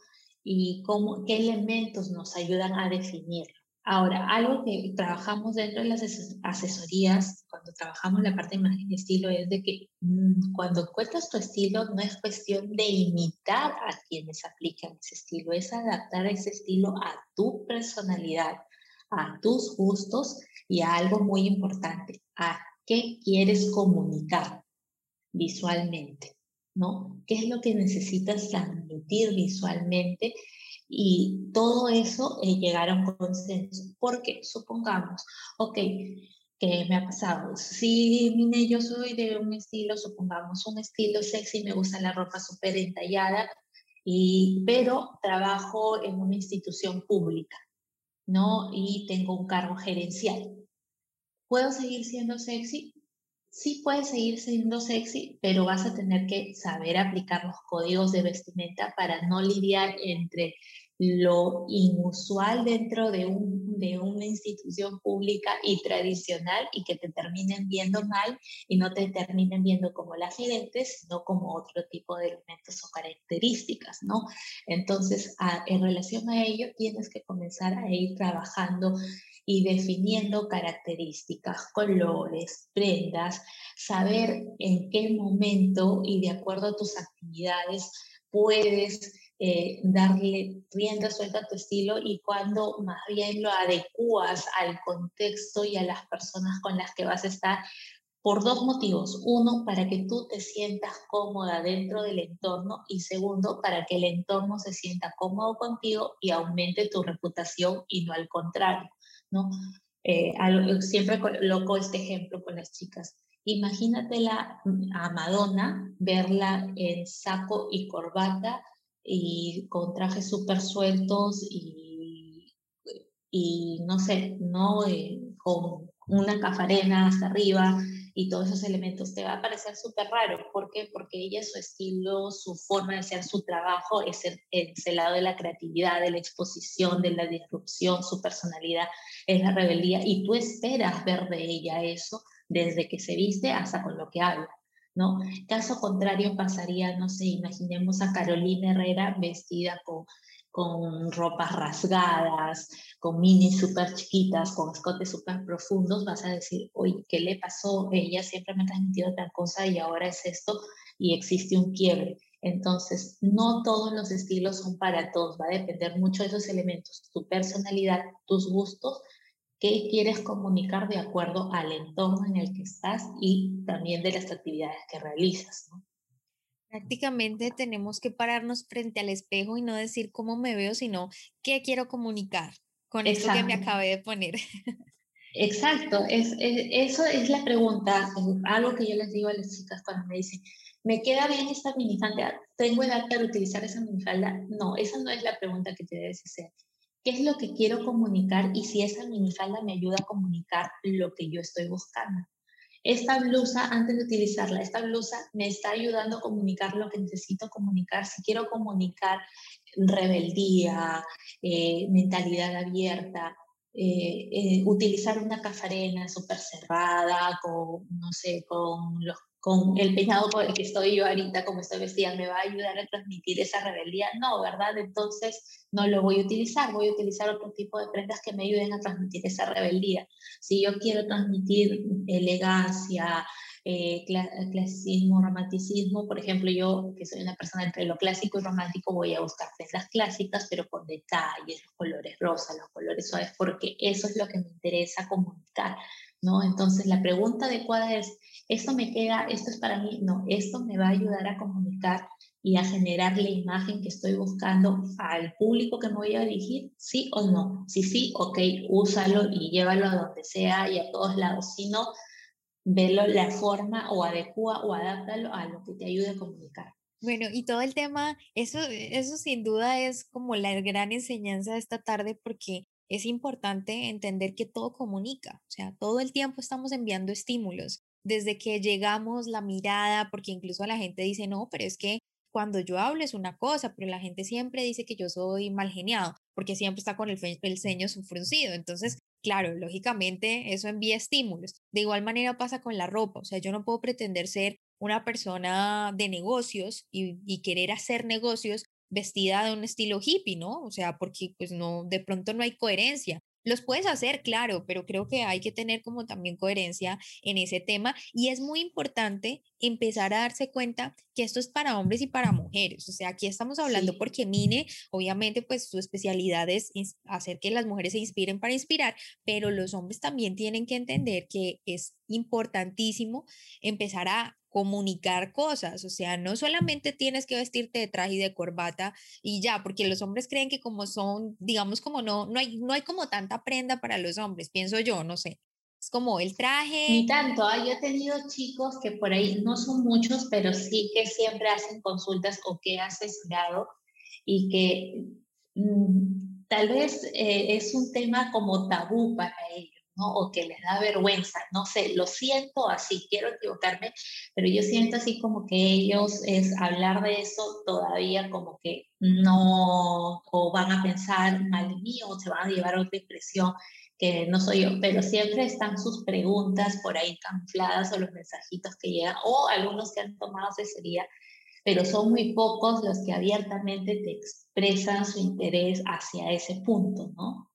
y cómo, qué elementos nos ayudan a definirlo. Ahora, algo que trabajamos dentro de las asesorías, cuando trabajamos la parte de imagen y estilo, es de que mm, cuando cuentas tu estilo no es cuestión de imitar a quienes aplican ese estilo, es adaptar ese estilo a tu personalidad, a tus gustos y a algo muy importante, a qué quieres comunicar visualmente, ¿no? ¿Qué es lo que necesitas transmitir visualmente? Y todo eso eh, llegar a un consenso. Porque supongamos, ok, que me ha pasado. Si mire, yo soy de un estilo, supongamos, un estilo sexy, me gusta la ropa súper entallada, y, pero trabajo en una institución pública ¿no? Y tengo un cargo gerencial. ¿Puedo seguir siendo sexy? Sí puedes seguir siendo sexy, pero vas a tener que saber aplicar los códigos de vestimenta para no lidiar entre lo inusual dentro de, un, de una institución pública y tradicional y que te terminen viendo mal y no te terminen viendo como la gerente, sino como otro tipo de elementos o características, ¿no? Entonces, en relación a ello, tienes que comenzar a ir trabajando y definiendo características, colores, prendas, saber en qué momento y de acuerdo a tus actividades puedes eh, darle rienda suelta a tu estilo y cuando más bien lo adecuas al contexto y a las personas con las que vas a estar por dos motivos. Uno, para que tú te sientas cómoda dentro del entorno y segundo, para que el entorno se sienta cómodo contigo y aumente tu reputación y no al contrario. ¿no? Eh, siempre coloco este ejemplo con las chicas. Imagínatela a Madonna, verla en saco y corbata y con trajes súper sueltos y, y, no sé, ¿no? Eh, con una cafarena hasta arriba y todos esos elementos, te va a parecer súper raro. ¿Por qué? Porque ella, su estilo, su forma de hacer su trabajo es el, es el lado de la creatividad, de la exposición, de la disrupción, su personalidad es la rebeldía y tú esperas ver de ella eso desde que se viste hasta con lo que habla. ¿No? Caso contrario pasaría, no sé, imaginemos a Carolina Herrera vestida con, con ropas rasgadas, con mini súper chiquitas, con escotes súper profundos, vas a decir, oye, ¿qué le pasó? Ella siempre me ha transmitido tal cosa y ahora es esto y existe un quiebre. Entonces, no todos los estilos son para todos, va a depender mucho de esos elementos, tu personalidad, tus gustos qué quieres comunicar de acuerdo al entorno en el que estás y también de las actividades que realizas. Prácticamente tenemos que pararnos frente al espejo y no decir cómo me veo, sino qué quiero comunicar con esto que me acabé de poner. Exacto, es, eso es la pregunta, algo que yo les digo a las chicas cuando me dicen, ¿me queda bien esta minifalda? ¿Tengo edad para utilizar esa minifalda? No, esa no es la pregunta que te debes hacer qué es lo que quiero comunicar y si esa minifalda me ayuda a comunicar lo que yo estoy buscando. Esta blusa, antes de utilizarla, esta blusa me está ayudando a comunicar lo que necesito comunicar. Si quiero comunicar rebeldía, eh, mentalidad abierta, eh, eh, utilizar una cafarena súper cerrada, con, no sé, con los con el peinado por el que estoy yo ahorita, como estoy vestida, me va a ayudar a transmitir esa rebeldía. No, ¿verdad? Entonces no lo voy a utilizar, voy a utilizar otro tipo de prendas que me ayuden a transmitir esa rebeldía. Si yo quiero transmitir elegancia, eh, clasicismo, romanticismo, por ejemplo, yo que soy una persona entre lo clásico y romántico, voy a buscar prendas clásicas, pero con detalles, los colores rosas, los colores suaves, porque eso es lo que me interesa comunicar. ¿No? Entonces la pregunta adecuada es, ¿esto me queda, esto es para mí? No, esto me va a ayudar a comunicar y a generar la imagen que estoy buscando al público que me voy a dirigir, sí o no. Si sí, ok, úsalo y llévalo a donde sea y a todos lados. Si no, velo la forma o adecua o adáptalo a lo que te ayude a comunicar. Bueno, y todo el tema, eso, eso sin duda es como la gran enseñanza de esta tarde porque es importante entender que todo comunica, o sea, todo el tiempo estamos enviando estímulos. Desde que llegamos, la mirada, porque incluso la gente dice, no, pero es que cuando yo hablo es una cosa, pero la gente siempre dice que yo soy mal geniado, porque siempre está con el, el ceño fruncido. Entonces, claro, lógicamente eso envía estímulos. De igual manera pasa con la ropa, o sea, yo no puedo pretender ser una persona de negocios y, y querer hacer negocios vestida de un estilo hippie, ¿no? O sea, porque pues no, de pronto no hay coherencia. Los puedes hacer, claro, pero creo que hay que tener como también coherencia en ese tema y es muy importante empezar a darse cuenta que esto es para hombres y para mujeres. O sea, aquí estamos hablando porque Mine, obviamente, pues su especialidad es hacer que las mujeres se inspiren para inspirar, pero los hombres también tienen que entender que es importantísimo empezar a comunicar cosas, o sea, no solamente tienes que vestirte de traje y de corbata y ya, porque los hombres creen que como son, digamos como no, no hay, no hay como tanta prenda para los hombres, pienso yo, no sé. Es como el traje. Ni tanto, ¿ah? yo he tenido chicos que por ahí no son muchos, pero sí que siempre hacen consultas o que has asesorado y que mm, tal vez eh, es un tema como tabú para ellos. ¿No? O que les da vergüenza, no sé, lo siento así, quiero equivocarme, pero yo siento así como que ellos es hablar de eso todavía como que no, o van a pensar mal de mí, o se van a llevar otra impresión que no soy yo, pero siempre están sus preguntas por ahí camufladas o los mensajitos que llegan, o algunos que han tomado asesoría pero son muy pocos los que abiertamente te expresan su interés hacia ese punto, ¿no?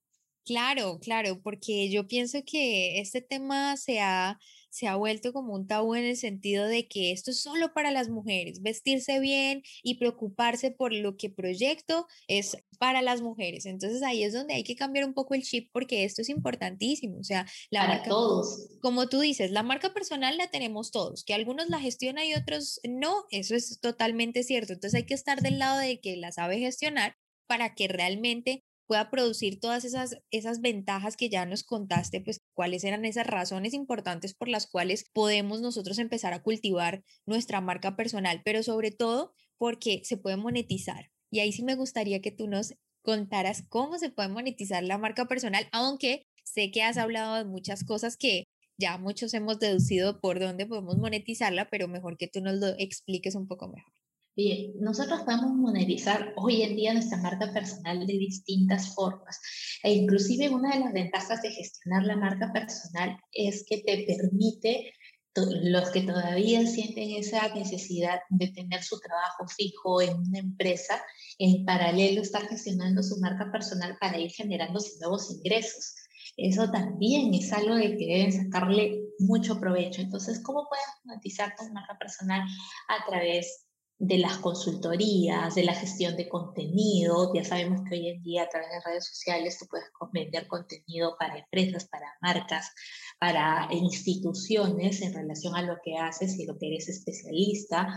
Claro, claro, porque yo pienso que este tema se ha, se ha vuelto como un tabú en el sentido de que esto es solo para las mujeres, vestirse bien y preocuparse por lo que proyecto es para las mujeres. Entonces ahí es donde hay que cambiar un poco el chip porque esto es importantísimo. O sea, la para todos. Como tú dices, la marca personal la tenemos todos, que algunos la gestionan y otros no, eso es totalmente cierto. Entonces hay que estar del lado de que la sabe gestionar para que realmente pueda producir todas esas, esas ventajas que ya nos contaste, pues cuáles eran esas razones importantes por las cuales podemos nosotros empezar a cultivar nuestra marca personal, pero sobre todo porque se puede monetizar. Y ahí sí me gustaría que tú nos contaras cómo se puede monetizar la marca personal, aunque sé que has hablado de muchas cosas que ya muchos hemos deducido por dónde podemos monetizarla, pero mejor que tú nos lo expliques un poco mejor. Bien, nosotros podemos monetizar hoy en día nuestra marca personal de distintas formas. E inclusive una de las ventajas de gestionar la marca personal es que te permite los que todavía sienten esa necesidad de tener su trabajo fijo en una empresa, en paralelo estar gestionando su marca personal para ir generando nuevos ingresos. Eso también es algo de que deben sacarle mucho provecho. Entonces, ¿cómo puedes monetizar tu marca personal a través de las consultorías, de la gestión de contenido. Ya sabemos que hoy en día a través de redes sociales tú puedes vender contenido para empresas, para marcas, para instituciones en relación a lo que haces y lo que eres especialista.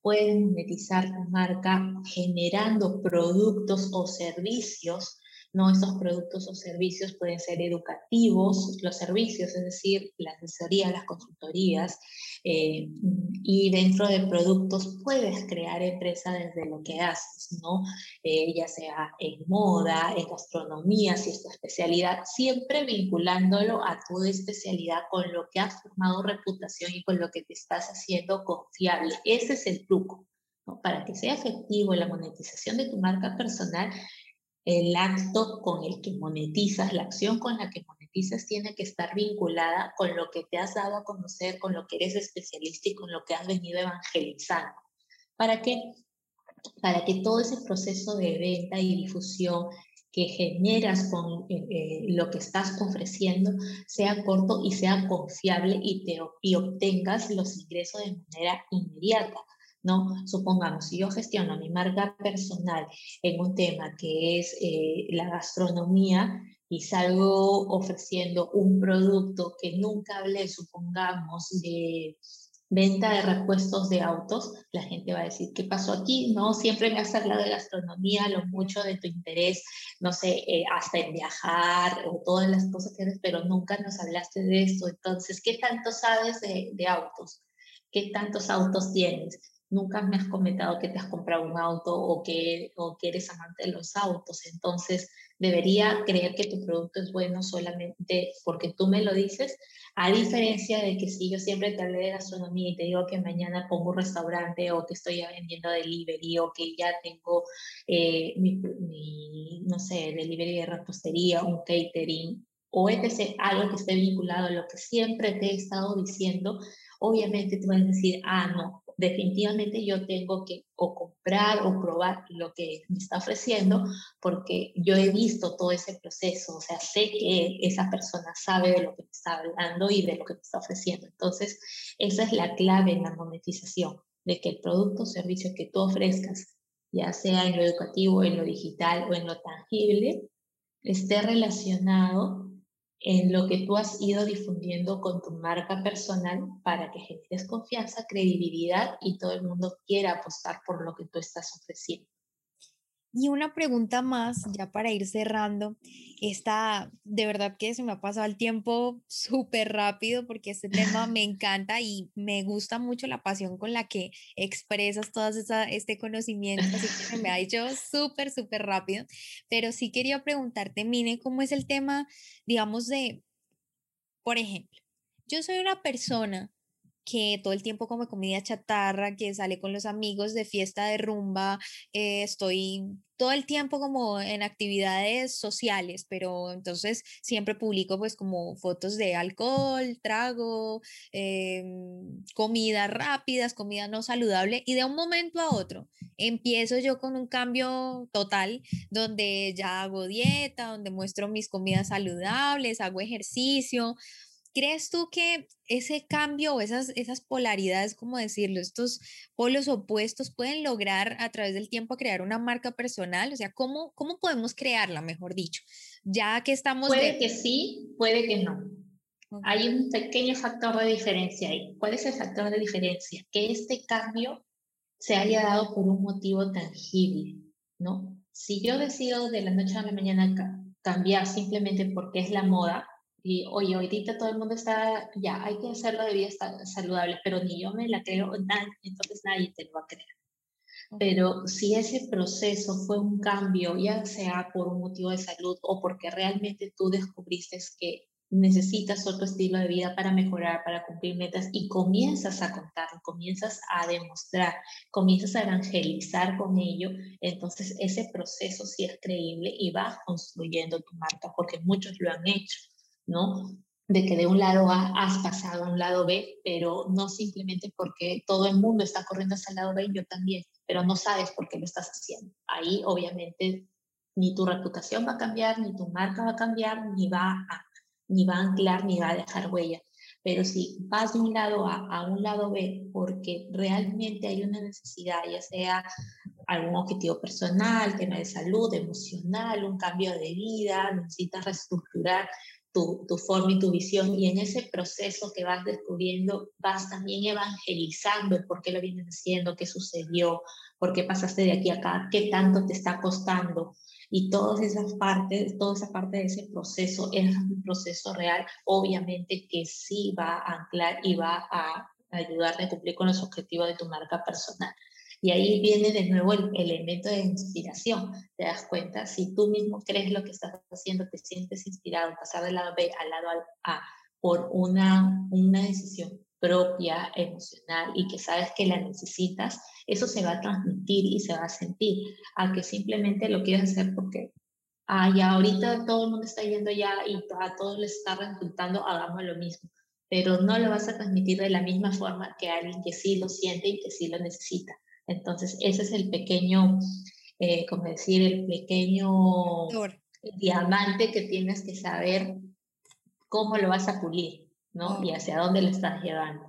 Puedes monetizar tu marca generando productos o servicios ¿no? Estos productos o servicios pueden ser educativos, los servicios, es decir, la asesoría, las consultorías, eh, y dentro de productos puedes crear empresa desde lo que haces, ¿no? Eh, ya sea en moda, en gastronomía, si es tu especialidad, siempre vinculándolo a tu especialidad con lo que has formado reputación y con lo que te estás haciendo confiable. Ese es el truco. ¿no? Para que sea efectivo la monetización de tu marca personal, el acto con el que monetizas, la acción con la que monetizas tiene que estar vinculada con lo que te has dado a conocer, con lo que eres especialista y con lo que has venido evangelizando. ¿Para qué? Para que todo ese proceso de venta y difusión que generas con eh, eh, lo que estás ofreciendo sea corto y sea confiable y, te, y obtengas los ingresos de manera inmediata. ¿No? Supongamos, si yo gestiono mi marca personal en un tema que es eh, la gastronomía y salgo ofreciendo un producto que nunca hablé, supongamos, de venta de repuestos de autos, la gente va a decir, ¿qué pasó aquí? No, siempre me has hablado de gastronomía, lo mucho de tu interés, no sé, eh, hasta en viajar o todas las cosas que eres, pero nunca nos hablaste de esto. Entonces, ¿qué tanto sabes de, de autos? ¿Qué tantos autos tienes? Nunca me has comentado que te has comprado un auto o que, o que eres amante de los autos. Entonces, debería creer que tu producto es bueno solamente porque tú me lo dices, a diferencia de que si yo siempre te hablé de gastronomía y te digo que mañana pongo un restaurante o que estoy vendiendo delivery o que ya tengo eh, mi, no sé, delivery de repostería, un catering o etc., algo que esté vinculado a lo que siempre te he estado diciendo, obviamente tú vas a decir, ah, no, definitivamente yo tengo que o comprar o probar lo que me está ofreciendo porque yo he visto todo ese proceso, o sea, sé que esa persona sabe de lo que me está hablando y de lo que me está ofreciendo. Entonces, esa es la clave en la monetización, de que el producto o servicio que tú ofrezcas, ya sea en lo educativo, en lo digital o en lo tangible, esté relacionado en lo que tú has ido difundiendo con tu marca personal para que generes confianza, credibilidad y todo el mundo quiera apostar por lo que tú estás ofreciendo. Y una pregunta más, ya para ir cerrando, esta, de verdad que se me ha pasado el tiempo súper rápido porque este tema me encanta y me gusta mucho la pasión con la que expresas todo este conocimiento, así que se me ha hecho súper, súper rápido. Pero sí quería preguntarte, Mine, ¿cómo es el tema, digamos, de, por ejemplo, yo soy una persona que todo el tiempo come comida chatarra, que sale con los amigos de fiesta de rumba, eh, estoy todo el tiempo como en actividades sociales, pero entonces siempre publico pues como fotos de alcohol, trago, em, comida rápidas, comida no saludable y de un momento a otro empiezo yo con un cambio total donde ya hago dieta, donde muestro mis comidas saludables, hago ejercicio, ¿Crees tú que ese cambio o esas, esas polaridades, como decirlo, estos polos opuestos pueden lograr a través del tiempo crear una marca personal? O sea, ¿cómo, cómo podemos crearla, mejor dicho? Ya que estamos... Puede que sí, puede que no. Hay un pequeño factor de diferencia ahí. ¿Cuál es el factor de diferencia? Que este cambio se haya dado por un motivo tangible, ¿no? Si yo decido de la noche a la mañana cambiar simplemente porque es la moda, y oye, ahorita todo el mundo está, ya, hay que hacerlo de vida saludable, pero ni yo me la creo, entonces nadie te lo va a creer. Pero si ese proceso fue un cambio, ya sea por un motivo de salud o porque realmente tú descubriste que necesitas otro estilo de vida para mejorar, para cumplir metas y comienzas a contar, comienzas a demostrar, comienzas a evangelizar con ello, entonces ese proceso sí es creíble y vas construyendo tu marca porque muchos lo han hecho. ¿No? De que de un lado A has pasado a un lado B, pero no simplemente porque todo el mundo está corriendo hacia el lado B, yo también, pero no sabes por qué lo estás haciendo. Ahí obviamente ni tu reputación va a cambiar, ni tu marca va a cambiar, ni va a, ni va a anclar, ni va a dejar huella. Pero si vas de un lado A a un lado B porque realmente hay una necesidad, ya sea algún objetivo personal, tema de salud, emocional, un cambio de vida, necesitas reestructurar tu, forma y tu visión y en ese proceso que vas descubriendo vas también evangelizando por qué lo vienes haciendo, qué sucedió, por qué pasaste de aquí a acá, qué tanto te está costando y todas esas partes, toda esa parte de ese proceso es un proceso real, obviamente que sí va a anclar y va a ayudarte a cumplir con los objetivos de tu marca personal. Y ahí viene de nuevo el elemento de inspiración. Te das cuenta, si tú mismo crees lo que estás haciendo, te sientes inspirado, pasar del lado B al lado A por una, una decisión propia, emocional y que sabes que la necesitas, eso se va a transmitir y se va a sentir, a que simplemente lo quieres hacer porque, ah, ya ahorita todo el mundo está yendo ya y a todos les está resultando, hagamos lo mismo, pero no lo vas a transmitir de la misma forma que alguien que sí lo siente y que sí lo necesita. Entonces, ese es el pequeño, eh, como decir, el pequeño diamante que tienes que saber cómo lo vas a pulir, ¿no? Y hacia dónde lo estás llevando.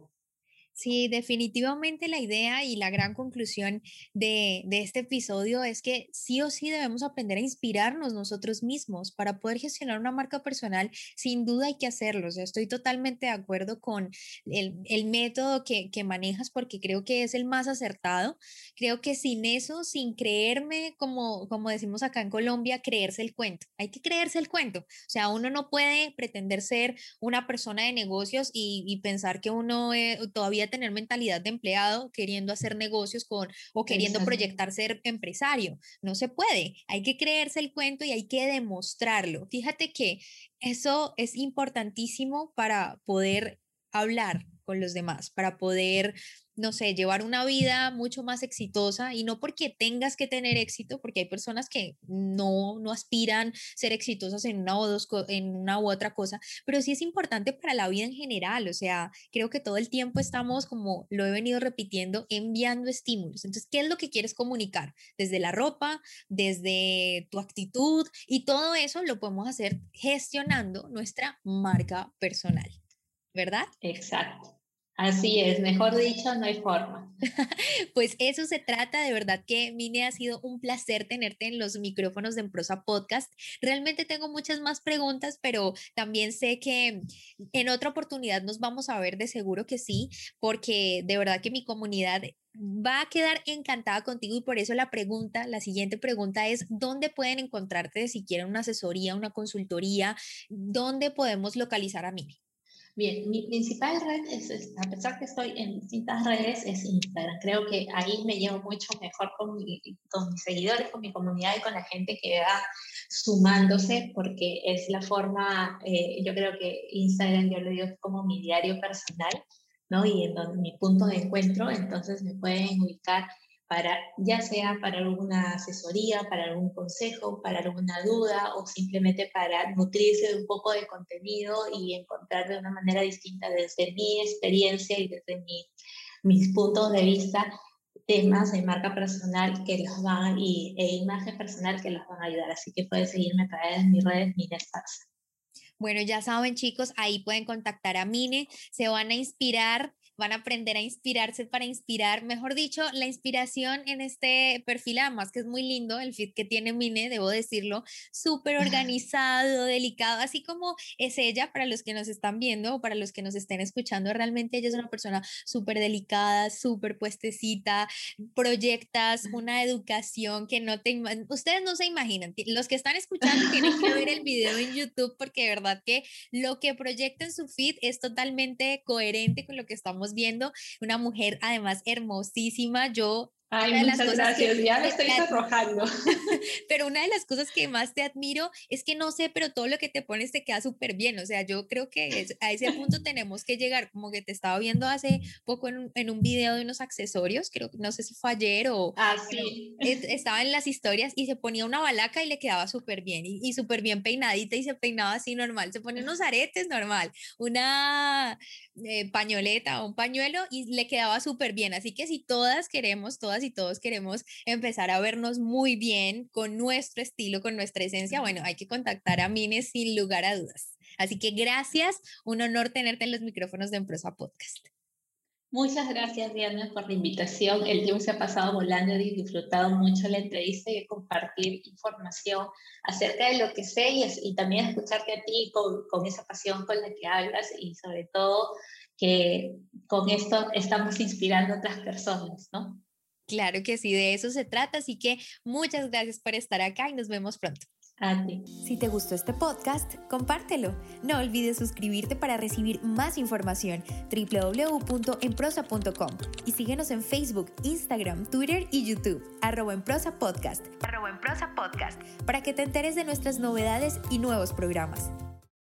Sí, definitivamente la idea y la gran conclusión de, este episodio es que sí o sí debemos aprender a inspirarnos nosotros mismos para poder gestionar una marca personal. Sin duda hay que hacerlo. estoy totalmente de acuerdo con el, método que, manejas porque creo que es el más acertado. Creo que sin eso, sin creerme, como, como decimos acá en Colombia, creerse el cuento. Hay que creerse el cuento. O sea, uno no puede pretender ser una persona de negocios y, pensar que uno eh, todavía tener mentalidad de empleado queriendo hacer negocios con o queriendo proyectar ser empresario. No se puede. Hay que creerse el cuento y hay que demostrarlo. Fíjate que eso es importantísimo para poder hablar con los demás, para poder no sé, llevar una vida mucho más exitosa y no porque tengas que tener éxito, porque hay personas que no, no aspiran ser exitosas en una, o dos, en una u otra cosa, pero sí es importante para la vida en general, o sea, creo que todo el tiempo estamos, como lo he venido repitiendo, enviando estímulos. Entonces, ¿qué es lo que quieres comunicar? Desde la ropa, desde tu actitud y todo eso lo podemos hacer gestionando nuestra marca personal, ¿verdad? Exacto. Así es, mejor dicho, no hay forma. pues eso se trata, de verdad que Mine ha sido un placer tenerte en los micrófonos de Emprosa Podcast. Realmente tengo muchas más preguntas, pero también sé que en otra oportunidad nos vamos a ver de seguro que sí, porque de verdad que mi comunidad va a quedar encantada contigo y por eso la pregunta, la siguiente pregunta es, ¿dónde pueden encontrarte si quieren una asesoría, una consultoría? ¿Dónde podemos localizar a Mine? Bien, mi principal red es, a pesar que estoy en distintas redes, es Instagram. Creo que ahí me llevo mucho mejor con, con mis seguidores, con mi comunidad y con la gente que va sumándose, porque es la forma, eh, yo creo que Instagram, yo lo digo, como mi diario personal, ¿no? Y en donde, mi punto de encuentro, entonces me pueden ubicar para, ya sea para alguna asesoría, para algún consejo, para alguna duda o simplemente para nutrirse de un poco de contenido y encontrar de una manera distinta desde mi experiencia y desde mi, mis puntos de vista temas de marca personal que los van y, e imagen personal que los van a ayudar. Así que pueden seguirme a través de mis redes Mine Bueno, ya saben chicos, ahí pueden contactar a Mine, se van a inspirar van a aprender a inspirarse para inspirar, mejor dicho, la inspiración en este perfil, además que es muy lindo el fit que tiene Mine, debo decirlo, súper organizado, delicado, así como es ella para los que nos están viendo o para los que nos estén escuchando, realmente ella es una persona súper delicada, súper puestecita, proyectas una educación que no te, ustedes no se imaginan, los que están escuchando tienen que ver el video en YouTube porque de verdad que lo que proyecta en su feed es totalmente coherente con lo que estamos viendo, una mujer además hermosísima. Yo Ay, muchas gracias, ya me estoy arrojando. pero una de las cosas que más te admiro es que no sé, pero todo lo que te pones te queda súper bien. O sea, yo creo que a ese punto tenemos que llegar, como que te estaba viendo hace poco en un, en un video de unos accesorios, creo que no sé si fue ayer o... Ah, sí. Estaba en las historias y se ponía una balaca y le quedaba súper bien y, y súper bien peinadita y se peinaba así normal. Se ponía unos aretes normal, una eh, pañoleta o un pañuelo y le quedaba súper bien. Así que si todas queremos, todas y todos queremos empezar a vernos muy bien con nuestro estilo, con nuestra esencia, bueno, hay que contactar a Mine sin lugar a dudas. Así que gracias, un honor tenerte en los micrófonos de Empresa Podcast. Muchas gracias, Diana, por la invitación. El tiempo se ha pasado volando y he disfrutado mucho la entrevista y compartir información acerca de lo que sé y, y también escucharte a ti con, con, esa pasión con la que hablas y sobre todo que con esto estamos inspirando a otras personas, ¿no? Claro que sí, de eso se trata, así que muchas gracias por estar acá y nos vemos pronto. A ti. Si te gustó este podcast, compártelo. No olvides suscribirte para recibir más información www.enprosa.com y síguenos en Facebook, Instagram, Twitter y YouTube, arroba en prosa podcast, arroba en prosa podcast, para que te enteres de nuestras novedades y nuevos programas.